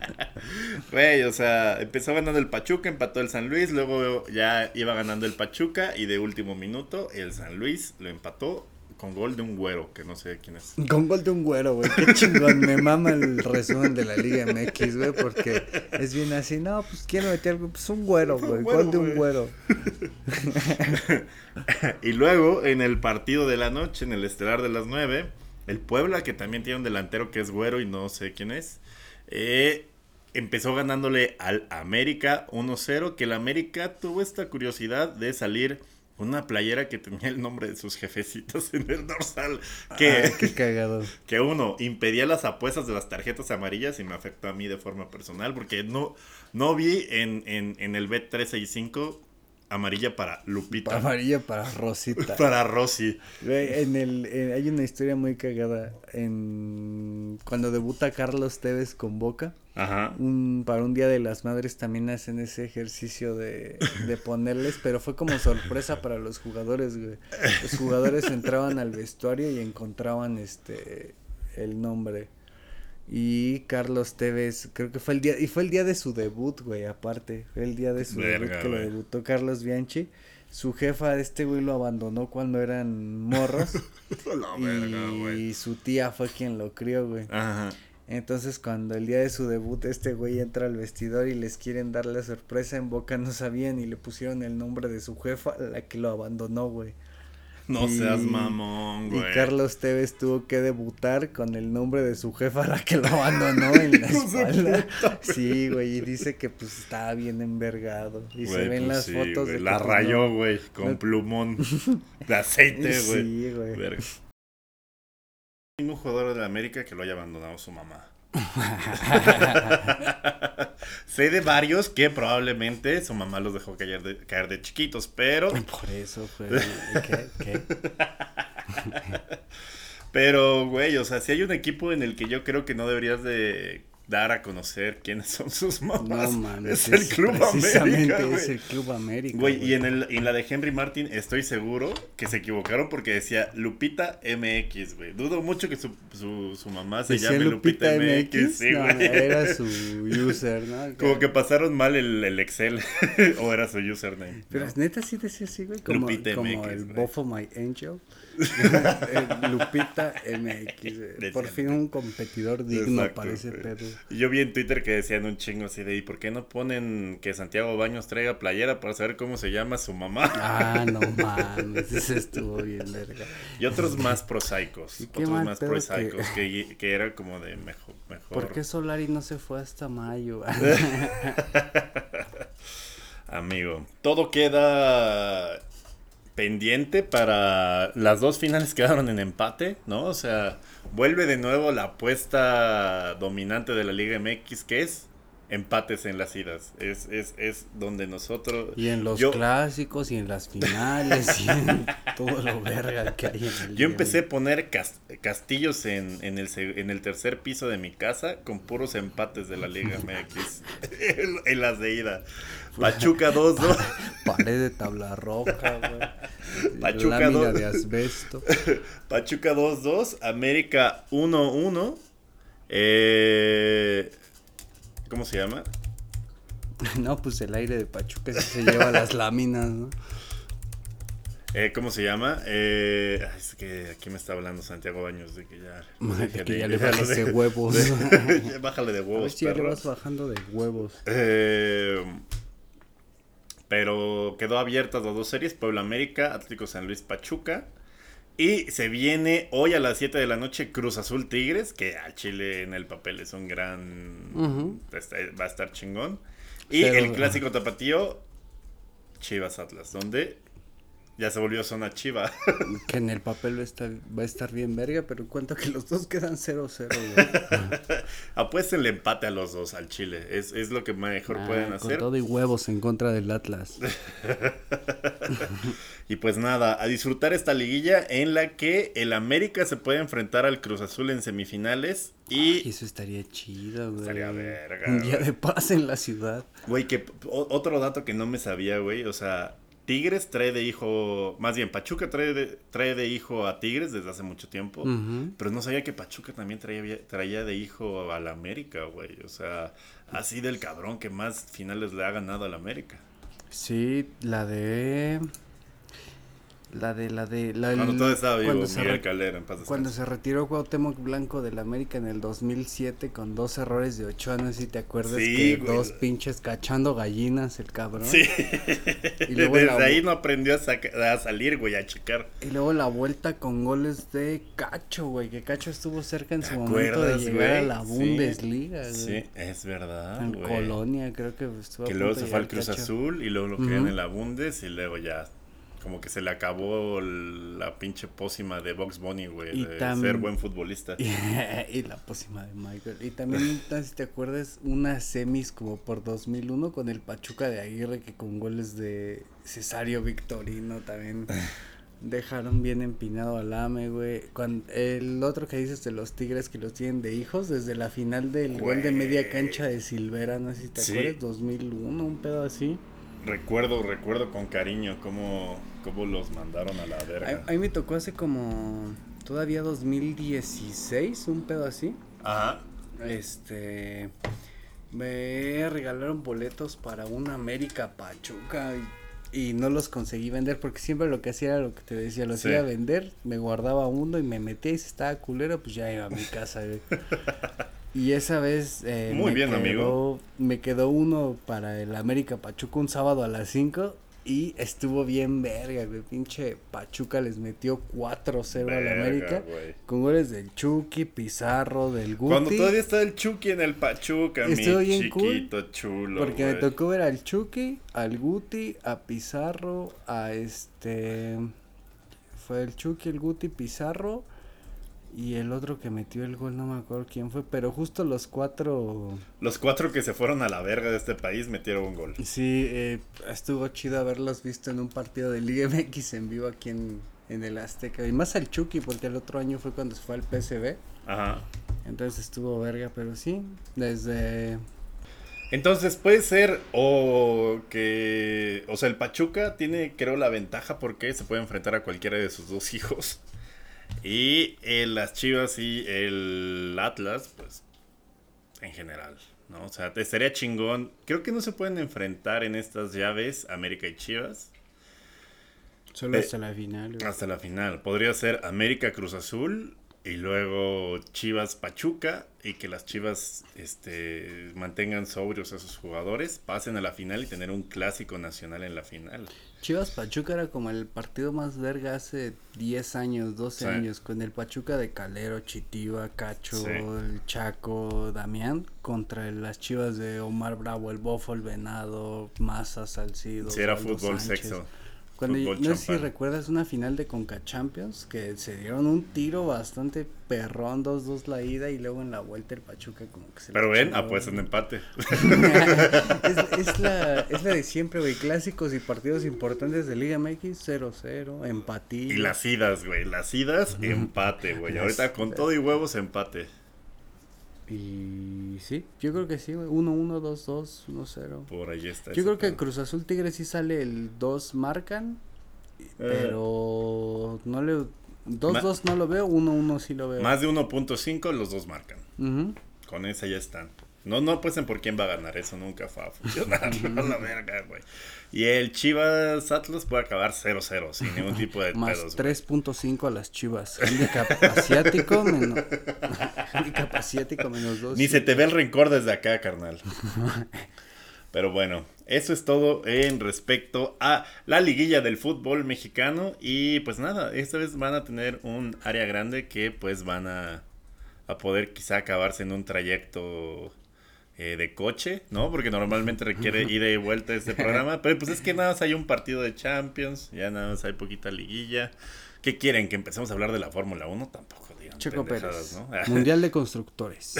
Güey, o sea, empezó ganando el Pachuca, empató el San Luis, luego ya iba ganando el Pachuca y de último minuto el San Luis lo empató con gol de un güero, que no sé quién es. Con gol de un güero, güey. Qué chingón. Me mama el resumen de la Liga MX, güey, porque es bien así. No, pues quiero meter pues un güero, güey. Gol de un güero. y luego en el partido de la noche, en el estelar de las 9, el Puebla, que también tiene un delantero que es güero y no sé quién es, eh, empezó ganándole al América 1-0, que el América tuvo esta curiosidad de salir una playera que tenía el nombre de sus jefecitos en el dorsal, que, qué cagado. que uno impedía las apuestas de las tarjetas amarillas y me afectó a mí de forma personal, porque no, no vi en, en, en el Bet365 amarilla para Lupita. Amarilla para Rosita. Para Rosy. En el, en- hay una historia muy cagada. En cuando debuta Carlos Tevez con Boca, Ajá. un, para un Día de las Madres también hacen ese ejercicio de, de ponerles, pero fue como sorpresa para los jugadores, güey. Los jugadores entraban al vestuario y encontraban este el nombre. Y Carlos Tevez, creo que fue el día, y fue el día de su debut, güey, aparte. Fue el día de su Verga, debut que lo debutó Carlos Bianchi. Su jefa, este güey, lo abandonó cuando eran morros. La verga, güey. y su tía fue quien lo crió, güey. Ajá. Entonces cuando el día de su debut este güey entra al vestidor y les quieren dar la sorpresa en Boca no sabían y le pusieron el nombre de su jefa, la que lo abandonó, güey. No Y- seas mamón, Y güey. Carlos Tevez tuvo que debutar con el nombre de su jefa, la que lo abandonó en la espalda. Sí, güey, y dice que pues estaba bien envergado. Y se ven pues las sí, fotos güey. de La rayó, no- güey, con plumón de aceite, güey. Sí, güey. Verga. Ningún jugador de la América que lo haya abandonado su mamá. sé de varios que probablemente su mamá los dejó caer de, caer de chiquitos, pero Por eso fue. ¿Qué? ¿Qué? Pero, güey, o sea, si hay un equipo en el que yo creo que no deberías de dar a conocer quiénes son sus mamás. No mames. es el Club precisamente América, es el Club América. Güey, y en, el, en la de Henry Martin estoy seguro que se equivocaron porque decía Lupita MX, güey. Dudo mucho que su, su, su mamá se ¿Decía llame Lupita, MX. sí, no, güey. era su user, ¿no? Como que pasaron mal el, el Excel o era su username. Pero ¿no? neta sí decía así, güey. Como, Lupita como MX, el güey. Bofo My Angel. El Lupita MX. güey. Por fin un competidor digno Exacto, para ese pedo. Yo vi en Twitter que decían un chingo así de, ¿y por qué no ponen que Santiago Baños traiga playera para saber cómo se llama su mamá? Ah, no mames. Ese estuvo bien, verga. Y otros más prosaicos, Y otros más prosaicos, que... Que, era como de mejor. mejor. ¿Por qué Solari no se fue hasta mayo? Amigo, todo queda pendiente para las dos finales quedaron en empate, ¿no? O sea, vuelve de nuevo la apuesta dominante de la Liga MX, que es empates en las idas. Es, es, es donde nosotros... Y en los Yo- clásicos y en las finales y en todo lo verga que hay en el Yo empecé a poner cas- castillos en, en, el, en el tercer piso de mi casa con puros empates de la Liga MX en, en las de ida. Pachuca 2-2. Pared de tabla roja, güey. Pachuca Lámina dos. de asbesto. Pachuca 2-2, América 1-1. Eh, ¿Cómo se llama? No, pues el aire de Pachuca se lleva las láminas, ¿no? Eh, ¿Cómo se llama? Eh, es que aquí me está hablando Santiago Baños de que ya... De que ya le bajese de- huevos. de- bájale de A ver huevos, si ya le vas bajando de huevos. Eh, pero quedó abiertas las dos series, Puebla América, Atlético San Luis Pachuca. Y se viene hoy a las 7 de la noche Cruz Azul Tigres, que a Chile en el papel es un gran... Está- va a estar chingón. Y el clásico tapatío, Chivas Atlas, donde ya se volvió zona chiva. que en el papel va a estar, va a estar bien verga, pero cuento que los dos quedan 0-0, güey. Apuesten el empate a los dos, al Chile. Es, es lo que mejor Ah, pueden con hacer. todo y huevos en contra del Atlas. Y pues nada, a disfrutar esta liguilla en la que el América se puede enfrentar al Cruz Azul en semifinales. Y eso estaría chido, güey. Estaría verga, Un día de paz en la ciudad. güey, que otro dato que no me sabía, güey. O sea, Tigres trae de hijo, más bien, Pachuca trae de, trae de hijo a Tigres desde hace mucho tiempo. Pero no sabía que Pachuca también traía, traía de hijo al América, güey. O sea, así del cabrón que más finales le ha ganado al América. Sí, la de. La de, la de. La, Cuando todo estaba vivo, cuando se Miguel re- Calera, en paz Cuando se retiró Cuauhtémoc Blanco del América en el 2007 con dos errores de Ochoa, si te acuerdas Sí, que güey. dos pinches cachando gallinas el cabrón. Sí. Y luego Desde la- ahí no aprendió a, saca- a salir, güey, a checar. Y luego la vuelta con goles de Cacho, güey, que Cacho estuvo cerca en ¿Te su momento de llegar a güey? la Sí. Bundesliga, güey. Sí, es verdad, En güey. Colonia, creo que estuvo a Que luego punto se fue al Cruz Cacho. Azul y luego lo querían Ujú. en la Bundes y luego ya como que se le acabó la pinche pócima de Box Bunny, güey, Y de ser buen futbolista. y la pócima de Michael. Y también, no sé si te acuerdas, unas semis como por 2001 con el Pachuca de Aguirre que con goles de Cesario Victorino también dejaron bien empinado al AME, güey. Cuando, el otro que dices de los Tigres que los tienen de hijos, desde la final del gol de media cancha de Silvera, no sé si te Sí. acuerdas, 2001, un pedo así. Recuerdo, recuerdo con cariño cómo, cómo los mandaron a la verga. a mí me tocó hace como todavía 2016, un pedo así. Ajá. Este. Me regalaron boletos para una América Pachuca y, y no los conseguí vender porque siempre lo que hacía era lo que te decía, los Sí. iba a vender, me guardaba uno y me metía y si estaba culero, pues ya iba a mi casa. Y esa vez eh, Muy me bien, quedó- amigo. Me quedó uno para el América Pachuca un sábado a las 5 y estuvo bien verga, güey. Pinche Pachuca les metió 4-0 al América. güey. Con goles del Chucky, Pizarro, del Guti. Cuando todavía está el Chucky en el Pachuca, Estuvo mi bien cool, chiquito chulo. Porque me tocó ver al Chucky, al Guti, a Pizarro, a este... Fue el Chucky, el Guti, Pizarro y el otro que metió el gol, no me acuerdo quién fue, pero justo los cuatro... Los cuatro que se fueron a la verga de este país metieron un gol. Sí, eh, estuvo chido haberlos visto en un partido de Liga MX en vivo aquí en, en el Azteca. Y más al Chucky, porque el otro año fue cuando se fue al PSV. Ajá. Entonces estuvo verga, pero sí, desde... Entonces puede ser o que, o sea, el Pachuca tiene creo la ventaja porque se puede enfrentar a cualquiera de sus dos hijos. Y eh, las Chivas y el Atlas, pues, en general, ¿no? O sea, estaría chingón. Creo que no se pueden enfrentar en estas llaves América y Chivas Solo Eh, hasta la final. güey. hasta la final. Podría ser América Cruz Azul y luego Chivas Pachuca y que las Chivas este, mantengan sobrios a sus jugadores, pasen a la final y tener un clásico nacional en la final. Chivas Pachuca era como el partido más verga hace 10 años, 12 Sí. años, con el Pachuca de Calero, Chitiba, Cacho, Sí. el Chaco, Damián, contra las Chivas de Omar Bravo, el Bofo, el Venado, Maza, Salcido. Si era Osvaldo fútbol Sánchez. sexo. Cuando, no sé si recuerdas una final de Conca Champions que se dieron un tiro bastante perrón, 2-2 la ida y luego en la vuelta el Pachuca como que se Pero ven, apuestan empate. es, es la, es la de siempre, güey. Clásicos y partidos importantes de Liga MX, 0-0, empatía. Y las idas, güey. Las idas, empate, güey. Ahorita con todo y huevos, empate. Y sí, yo creo que sí, güey. 1-1, 2-2, 1-0. Por ahí está. Yo creo que pedo. Cruz Azul Tigres sí sale el 2 marcan, Eh. pero no le... 2-2 no lo veo, 1-1 sí lo veo. Más de 1.5 los dos marcan. Ujú. Con esa ya están. No, no apuesten por quién va a ganar, eso nunca va a funcionar. la verga, güey. Y el Chivas Atlas puede acabar 0-0 sin ningún tipo de Más pedos, güey. 3.5 a las chivas. Handicap asiático menos... Handicap asiático menos 2. Ni se te ve el rencor desde acá, carnal. Pero bueno, eso es todo en respecto a la liguilla del fútbol mexicano. Y pues nada, esta vez van a tener un área grande que pues van a, a poder quizá acabarse en un trayecto eh, de coche, ¿no? Porque normalmente requiere ida y vuelta este programa. Pero pues es que nada más hay un partido de Champions, ya nada más hay poquita liguilla. ¿Qué quieren? ¿Que empecemos a hablar de la Fórmula 1? Tampoco digan Checo Pérez. ¿no? Mundial de Constructores.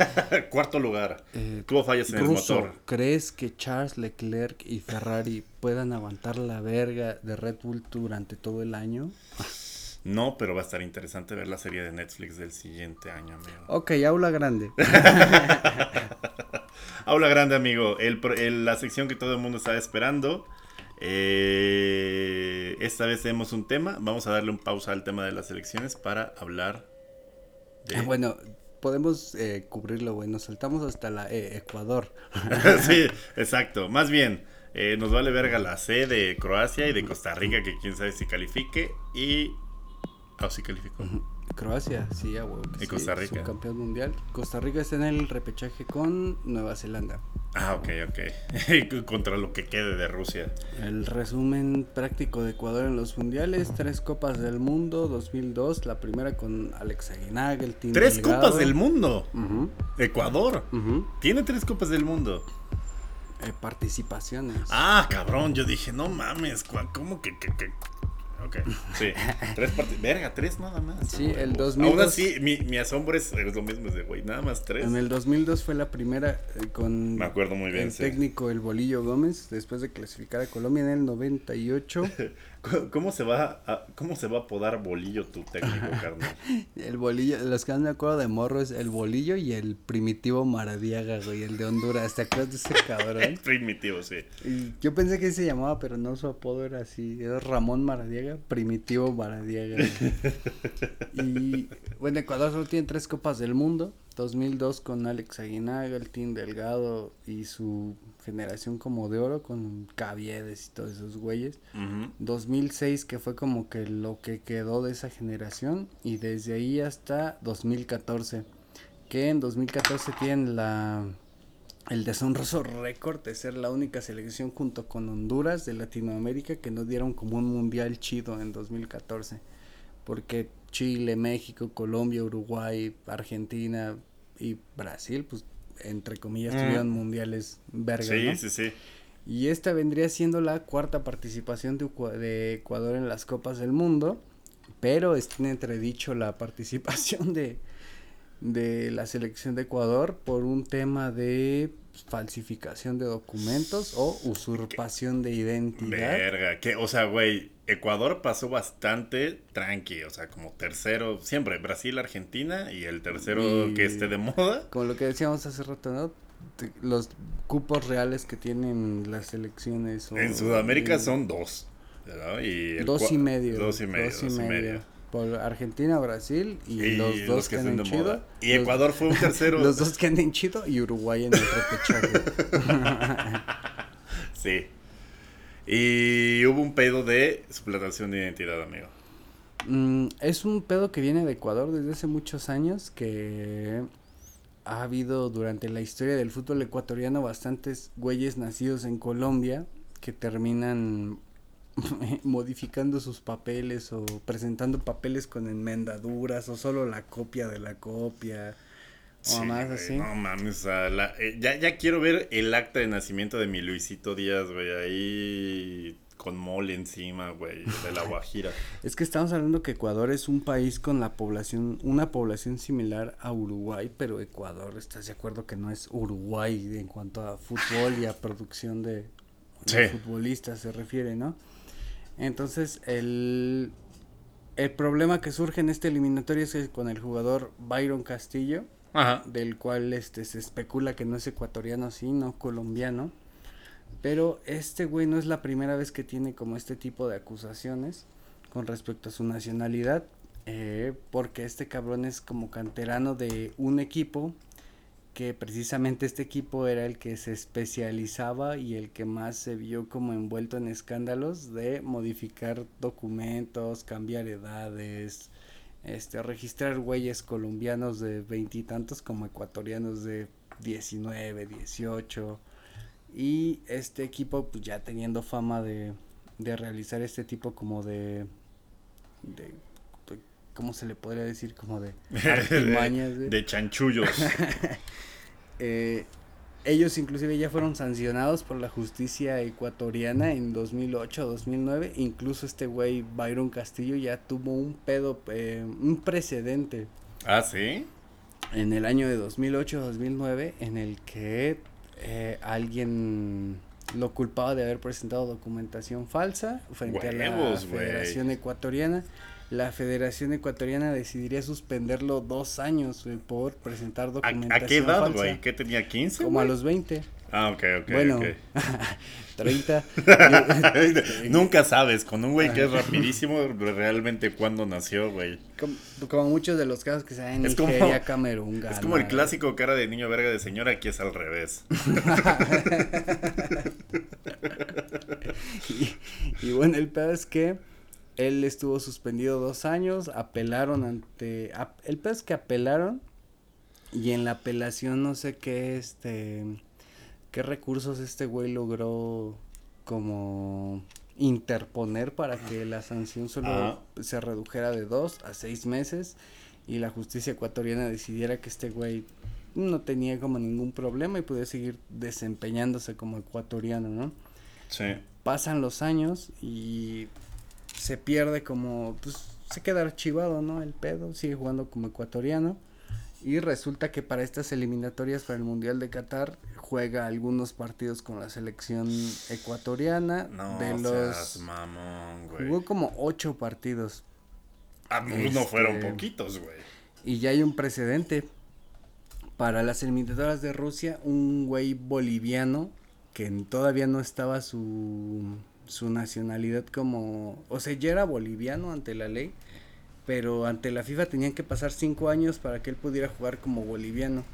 Cuarto lugar. Eh, Tuvo fallas en el motor. ¿crees que Charles Leclerc y Ferrari puedan aguantar la verga de Red Bull durante todo el año? No, pero va a estar interesante ver la serie de Netflix del siguiente año, amigo. Ok, aula grande. Aula grande, amigo. El, pro- el- la sección que todo el mundo estaba esperando. Eh, esta vez tenemos un tema. Vamos a darle un pausa al tema de las elecciones para hablar de... Ah, bueno, podemos eh, cubrirlo. Nos saltamos hasta la eh, Ecuador. sí, exacto. Más bien, eh, nos vale verga la C de Croacia y de Costa Rica, que quién sabe si califique. Y... Ah, sí calificó. Croacia, sí, a huevo Y sí, Costa Rica. subcampeón mundial. Costa Rica está en el repechaje con Nueva Zelanda. Ah, ok, ok. Contra lo que quede de Rusia. El resumen práctico de Ecuador en los mundiales, tres copas del mundo, 2002, la primera con Alex Aguinaga, el team Tres Delgado. copas del mundo. Ecuador. Tiene tres copas del mundo. Eh, participaciones. Ah, cabrón, yo dije, no mames, ¿cómo que, que, que? Ok, sí, tres partidos, verga, tres nada más. Sí, el Huevos. 2002 Aún así, mi, mi asombro es, es lo mismo, es de, güey, nada más tres. En el 2002 fue la primera eh, con Me acuerdo muy bien, el sí. técnico El Bolillo Gómez, después de clasificar a Colombia en el 98. ¿Cómo- ¿Cómo se va a, cómo se va a apodar bolillo tu técnico, carnal? El Bolillo, los que no me acuerdo de morro es El Bolillo y el Primitivo Maradiaga, güey, el de Honduras. ¿Te acuerdas de ese cabrón? Primitivo, sí. Y yo pensé que se llamaba, pero no, su apodo era así. Era Ramón Maradiaga, Primitivo Maradiaga. y bueno, Ecuador solo tiene tres copas del mundo. 2002 con Alex Aguinaga, el Team Delgado y su generación como de oro con Caviedes y todos esos güeyes. Ujú. 2006 que fue como que lo que quedó de esa generación y desde ahí hasta 2014 que en 2014 tienen la el deshonroso récord de ser la única selección junto con Honduras de Latinoamérica que no dieron como un mundial chido en 2014 porque Chile, México, Colombia, Uruguay, Argentina y Brasil pues entre comillas Mm. tuvieron mundiales verga, Sí, ¿no? sí, sí. Y esta vendría siendo la cuarta participación de Ecuador en las Copas del Mundo, pero está en entredicho la participación de, de la selección de Ecuador por un tema de falsificación de documentos o usurpación de identidad. Verga, que, o sea, güey, Ecuador pasó bastante tranqui, o sea, como tercero, siempre Brasil, Argentina y el tercero Y- que esté de moda. Como lo que decíamos hace rato, ¿no? Los cupos reales que tienen las selecciones. o- En Sudamérica son dos. ¿no? Y el Dos y medio. Dos y medio. Dos y medio. Por Argentina, Brasil y, Y los dos que estén anden de chido. moda. Y los- Ecuador fue un tercero. Los dos que anden chido y Uruguay en el repechaje. Sí. Y hubo un pedo de suplantación de identidad, amigo. Mm, es un pedo que viene de Ecuador desde hace muchos años que ha habido durante la historia del fútbol ecuatoriano bastantes güeyes nacidos en Colombia que terminan modificando sus papeles o presentando papeles con enmendaduras o solo la copia de la copia o Sí, más güey, así. No mames, o sea, la- eh, ya, ya quiero ver el acta de nacimiento de mi Luisito Díaz, güey, ahí con mole encima, güey, de la Guajira. Es que estamos hablando que Ecuador es un país con la población, una población similar a Uruguay, pero Ecuador, ¿estás de acuerdo que no es Uruguay en cuanto a fútbol y a producción de, de Sí. futbolistas se refiere, ¿no? Entonces, el, el problema que surge en este eliminatorio es que con el jugador Byron Castillo, Del cual este se especula que no es ecuatoriano, sino colombiano. Pero este güey no es la primera vez que tiene como este tipo de acusaciones con respecto a su nacionalidad, eh, porque este cabrón es como canterano de un equipo que precisamente este equipo era el que se especializaba y el que más se vio como envuelto en escándalos de modificar documentos, cambiar edades, este, registrar güeyes colombianos de veintitantos como ecuatorianos de 19, 18 y este equipo pues ya teniendo fama de, de realizar este tipo como de, de, de- ¿cómo se le podría decir? Como de artimañas, güey. de chanchullos. Eh, ellos inclusive ya fueron sancionados por la justicia ecuatoriana en 2008 2009. Incluso este güey Byron Castillo ya tuvo un pedo, eh, un precedente. Ah, sí. En el año de 2008-2009 en el que eh, alguien lo culpaba de haber presentado documentación falsa frente a la Federación Ecuatoriana. La Federación Ecuatoriana decidiría suspenderlo dos años por presentar documentación ¿A, qué edad, güey? ¿Qué tenía, 15? Como a los 20. Ah, ok, ok. Bueno, 30. Nunca sabes, con un güey que es rapidísimo, realmente cuándo nació, güey. Como, muchos de los casos que se dan en es Nigeria, Camerún, Es como el clásico cara de niño verga de señora, aquí es al revés. y, bueno, el pedo es que él estuvo suspendido dos años, apelaron ante... el pedo es que apelaron y en la apelación no sé qué, este qué recursos este güey logró como interponer para que la sanción solo se redujera de dos a seis meses y la justicia ecuatoriana decidiera que este güey no tenía como ningún problema y pudiera seguir desempeñándose como ecuatoriano, ¿no? Sí. Pasan los años y se pierde como, pues se queda archivado, ¿no? El pedo, sigue jugando como ecuatoriano y resulta que para estas eliminatorias para el Mundial de Qatar juega algunos partidos con la selección ecuatoriana. No, de los mamón, güey. Jugó como ocho partidos. Ah, no fueron este, poquitos, güey. Y ya hay un precedente. Para las eliminatorias de Rusia, un güey boliviano que todavía no estaba su, su nacionalidad como... O sea, ya era boliviano ante la ley, pero ante la FIFA tenían que pasar cinco años para que él pudiera jugar como boliviano.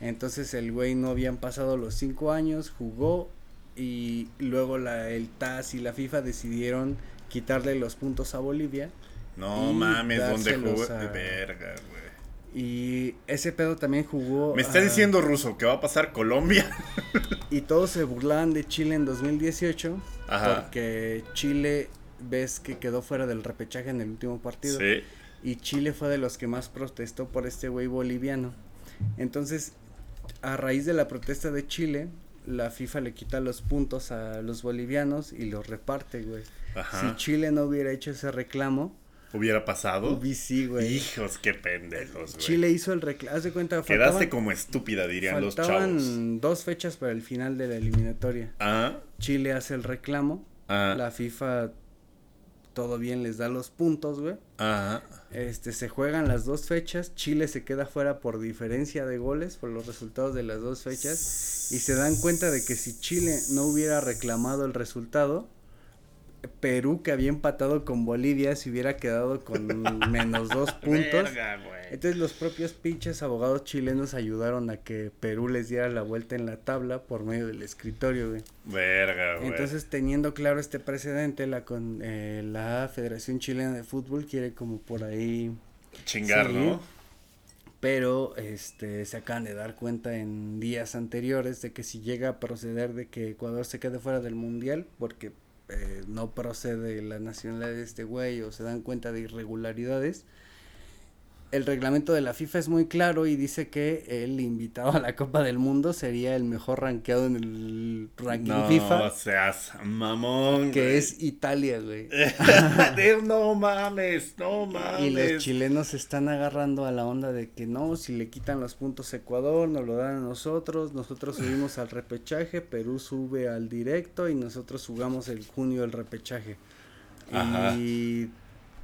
Entonces el güey no habían pasado los cinco años, jugó y luego la, el TAS y la FIFA decidieron quitarle los puntos a Bolivia. No mames, ¿dónde jugó? De verga, güey. Y ese pedo también jugó. Me está diciendo Ruso que va a pasar Colombia. y todos se burlaban de Chile en 2018. Ajá. Porque Chile, ves que quedó fuera del repechaje en el último partido. Sí. Y Chile fue de los que más protestó por este güey boliviano. Entonces, a raíz de la protesta de Chile, la FIFA le quita los puntos a los bolivianos y los reparte, güey. Si Chile no hubiera hecho ese reclamo, hubiera pasado. sí, güey. Hijos, qué pendejos, güey. Chile hizo el reclamo. Haz de cuenta. Quedaste como estúpida, dirían los chavos. Faltaban dos fechas para el final de la eliminatoria. Ah. Chile hace el reclamo. Ah. La FIFA todo bien, les da los puntos, güey. Ajá. Este, se juegan las dos fechas, Chile se queda fuera por diferencia de goles, por los resultados de las dos fechas, y se dan cuenta de que si Chile no hubiera reclamado el resultado, Perú que había empatado con Bolivia se hubiera quedado con menos dos puntos. Entonces los propios pinches abogados chilenos ayudaron a que Perú les diera la vuelta en la tabla por medio del escritorio, güey. Verga, güey. Entonces teniendo claro este precedente, la con eh, la Federación Chilena de Fútbol quiere como por ahí chingar, ¿no? Pero este se acaban de dar cuenta en días anteriores de que si llega a proceder de que Ecuador se quede fuera del mundial, porque eh, no procede la nacionalidad de este güey o se dan cuenta de irregularidades, el reglamento de la FIFA es muy claro y dice que el invitado a la Copa del Mundo sería el mejor rankeado en el ranking no, FIFA. No seas mamón. Que es Italia, güey. no mames, no mames. Y los chilenos están agarrando a la onda de que no, si le quitan los puntos a Ecuador, nos lo dan a nosotros, nosotros subimos al repechaje, Perú sube al directo y nosotros jugamos el junio el repechaje. Ajá. Y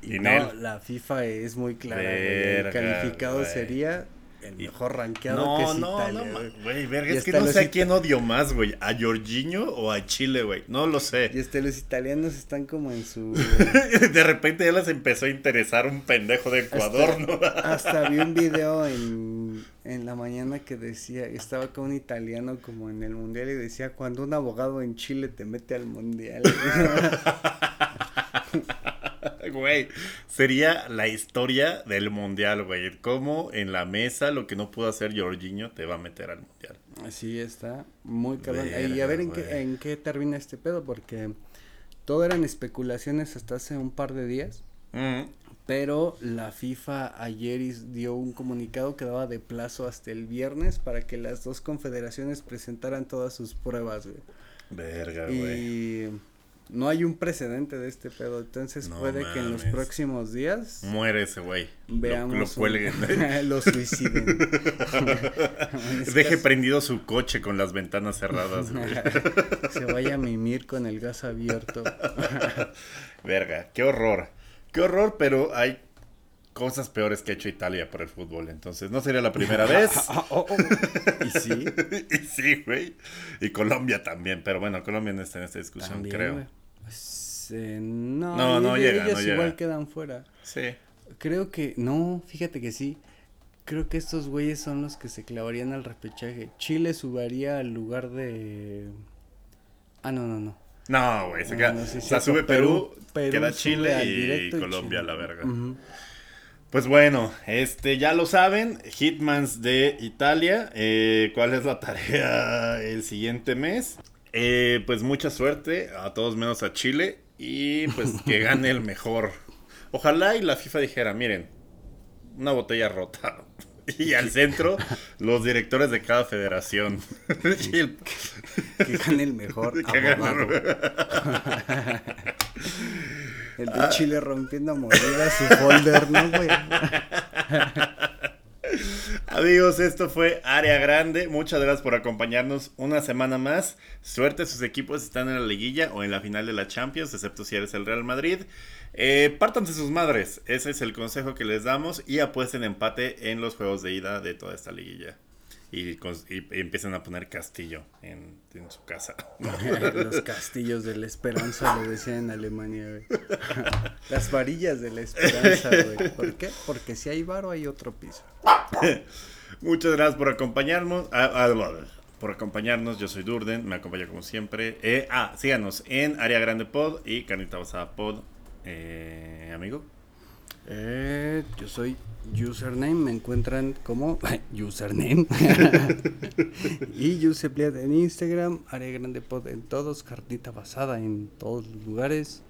y no, la FIFA es muy clara, El calificado sería el mejor rankeado que es no, Italia, no, güey, verga, es que no sé a quién odio más, güey, a Jorginho o a Chile, güey, no lo sé. Y este, los italianos están como en su... de repente ya les empezó a interesar un pendejo de Ecuador, ¿no? hasta vi un video en, en la mañana que decía, estaba con un italiano como en el mundial y decía, cuando un abogado en Chile te mete al mundial. Güey, sería la historia del mundial, güey. Como en la mesa lo que no pudo hacer Jorginho te va a meter al mundial. Así está, muy cabrón. y a ver en qué, en qué termina este pedo, porque todo eran especulaciones hasta hace un par de días. Pero la FIFA ayer dio un comunicado que daba de plazo hasta el viernes para que las dos confederaciones presentaran todas sus pruebas, güey. Verga, güey. No hay un precedente de este pedo. Entonces puede que en los próximos días. Muere ese güey. Veamos. Lo, lo cuelguen. lo suiciden. Deje prendido su coche con las ventanas cerradas. Se vaya a mimir con el gas abierto. Verga, qué horror. Qué horror, pero hay cosas peores que ha hecho Italia por el fútbol. Entonces, no sería la primera vez. Oh, oh. y sí. y sí, güey. Y Colombia también. Pero bueno, Colombia no está en esta discusión, creo. Pues, eh, no, no, no llega. Ellos no igual quedan fuera. Sí. Creo que. No, fíjate que sí. Creo que estos güeyes son los que se clavarían al repechaje. Chile subiría al lugar de. Ah, no, no, no. No, güey, se queda. o sea, sube Perú, queda Chile y Colombia, la verga. Pues bueno, este ya lo saben, Hitmans de Italia. Eh, ¿Cuál es la tarea el siguiente mes? Eh, pues mucha suerte a todos menos a Chile y pues que gane el mejor. Ojalá y la FIFA dijera, miren, una botella rota. Y al centro, los directores de cada federación. que gane el mejor abogado. El de ah. Chile rompiendo mordidas su folder, ¿no, güey? Amigos, esto fue Área Grande. Muchas gracias por acompañarnos una semana más. Suerte, sus equipos están en la liguilla o en la final de la Champions, excepto si eres el Real Madrid. Eh, pártanse sus madres, ese es el consejo que les damos y apuesten empate en los juegos de ida de toda esta liguilla y, empiezan a poner castillo en, su casa. Los castillos de la esperanza, lo decían en Alemania, güey. Las varillas de la esperanza, güey. ¿Por qué? Porque si hay varo hay otro piso. Muchas gracias por acompañarnos. Ah, ah, por acompañarnos, yo soy Durden, me acompaña como siempre. Eh, ah, síganos en Área Grande Pod y Carnita Basada Pod, eh, amigo. Eh, yo soy username, me encuentran como username y Giuseppe en Instagram, Área Grande Pod en todos, cartita basada en todos los lugares.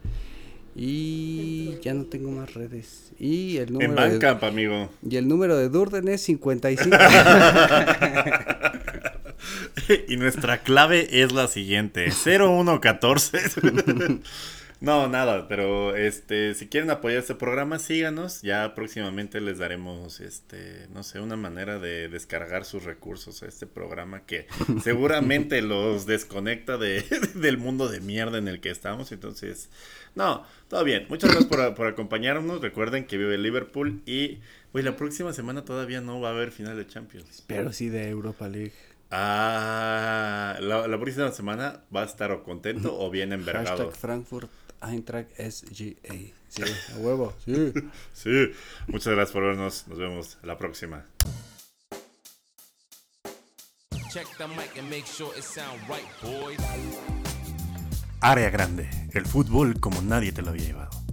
Y ya no tengo más redes. Y el número en Bandcamp, amigo. Y el número de Durden es 55. y nuestra clave es la siguiente: 0114. No, nada, pero este, si quieren apoyar este programa, síganos. Ya próximamente les daremos, este, no sé, una manera de descargar sus recursos a este programa que seguramente los desconecta de, del mundo de mierda en el que estamos. Entonces, no, todo bien. Muchas gracias por, por acompañarnos. Recuerden que vive Liverpool y, pues, la próxima semana todavía no va a haber final de Champions. Pero sí de Europa League. Ah, la, la próxima semana va a estar o contento o bien envergado. Hashtag Frankfurt Eintracht SGA. Sí, a huevo, sí. sí, muchas gracias por vernos. Nos vemos la próxima. Área grande, el fútbol como nadie te lo había llevado.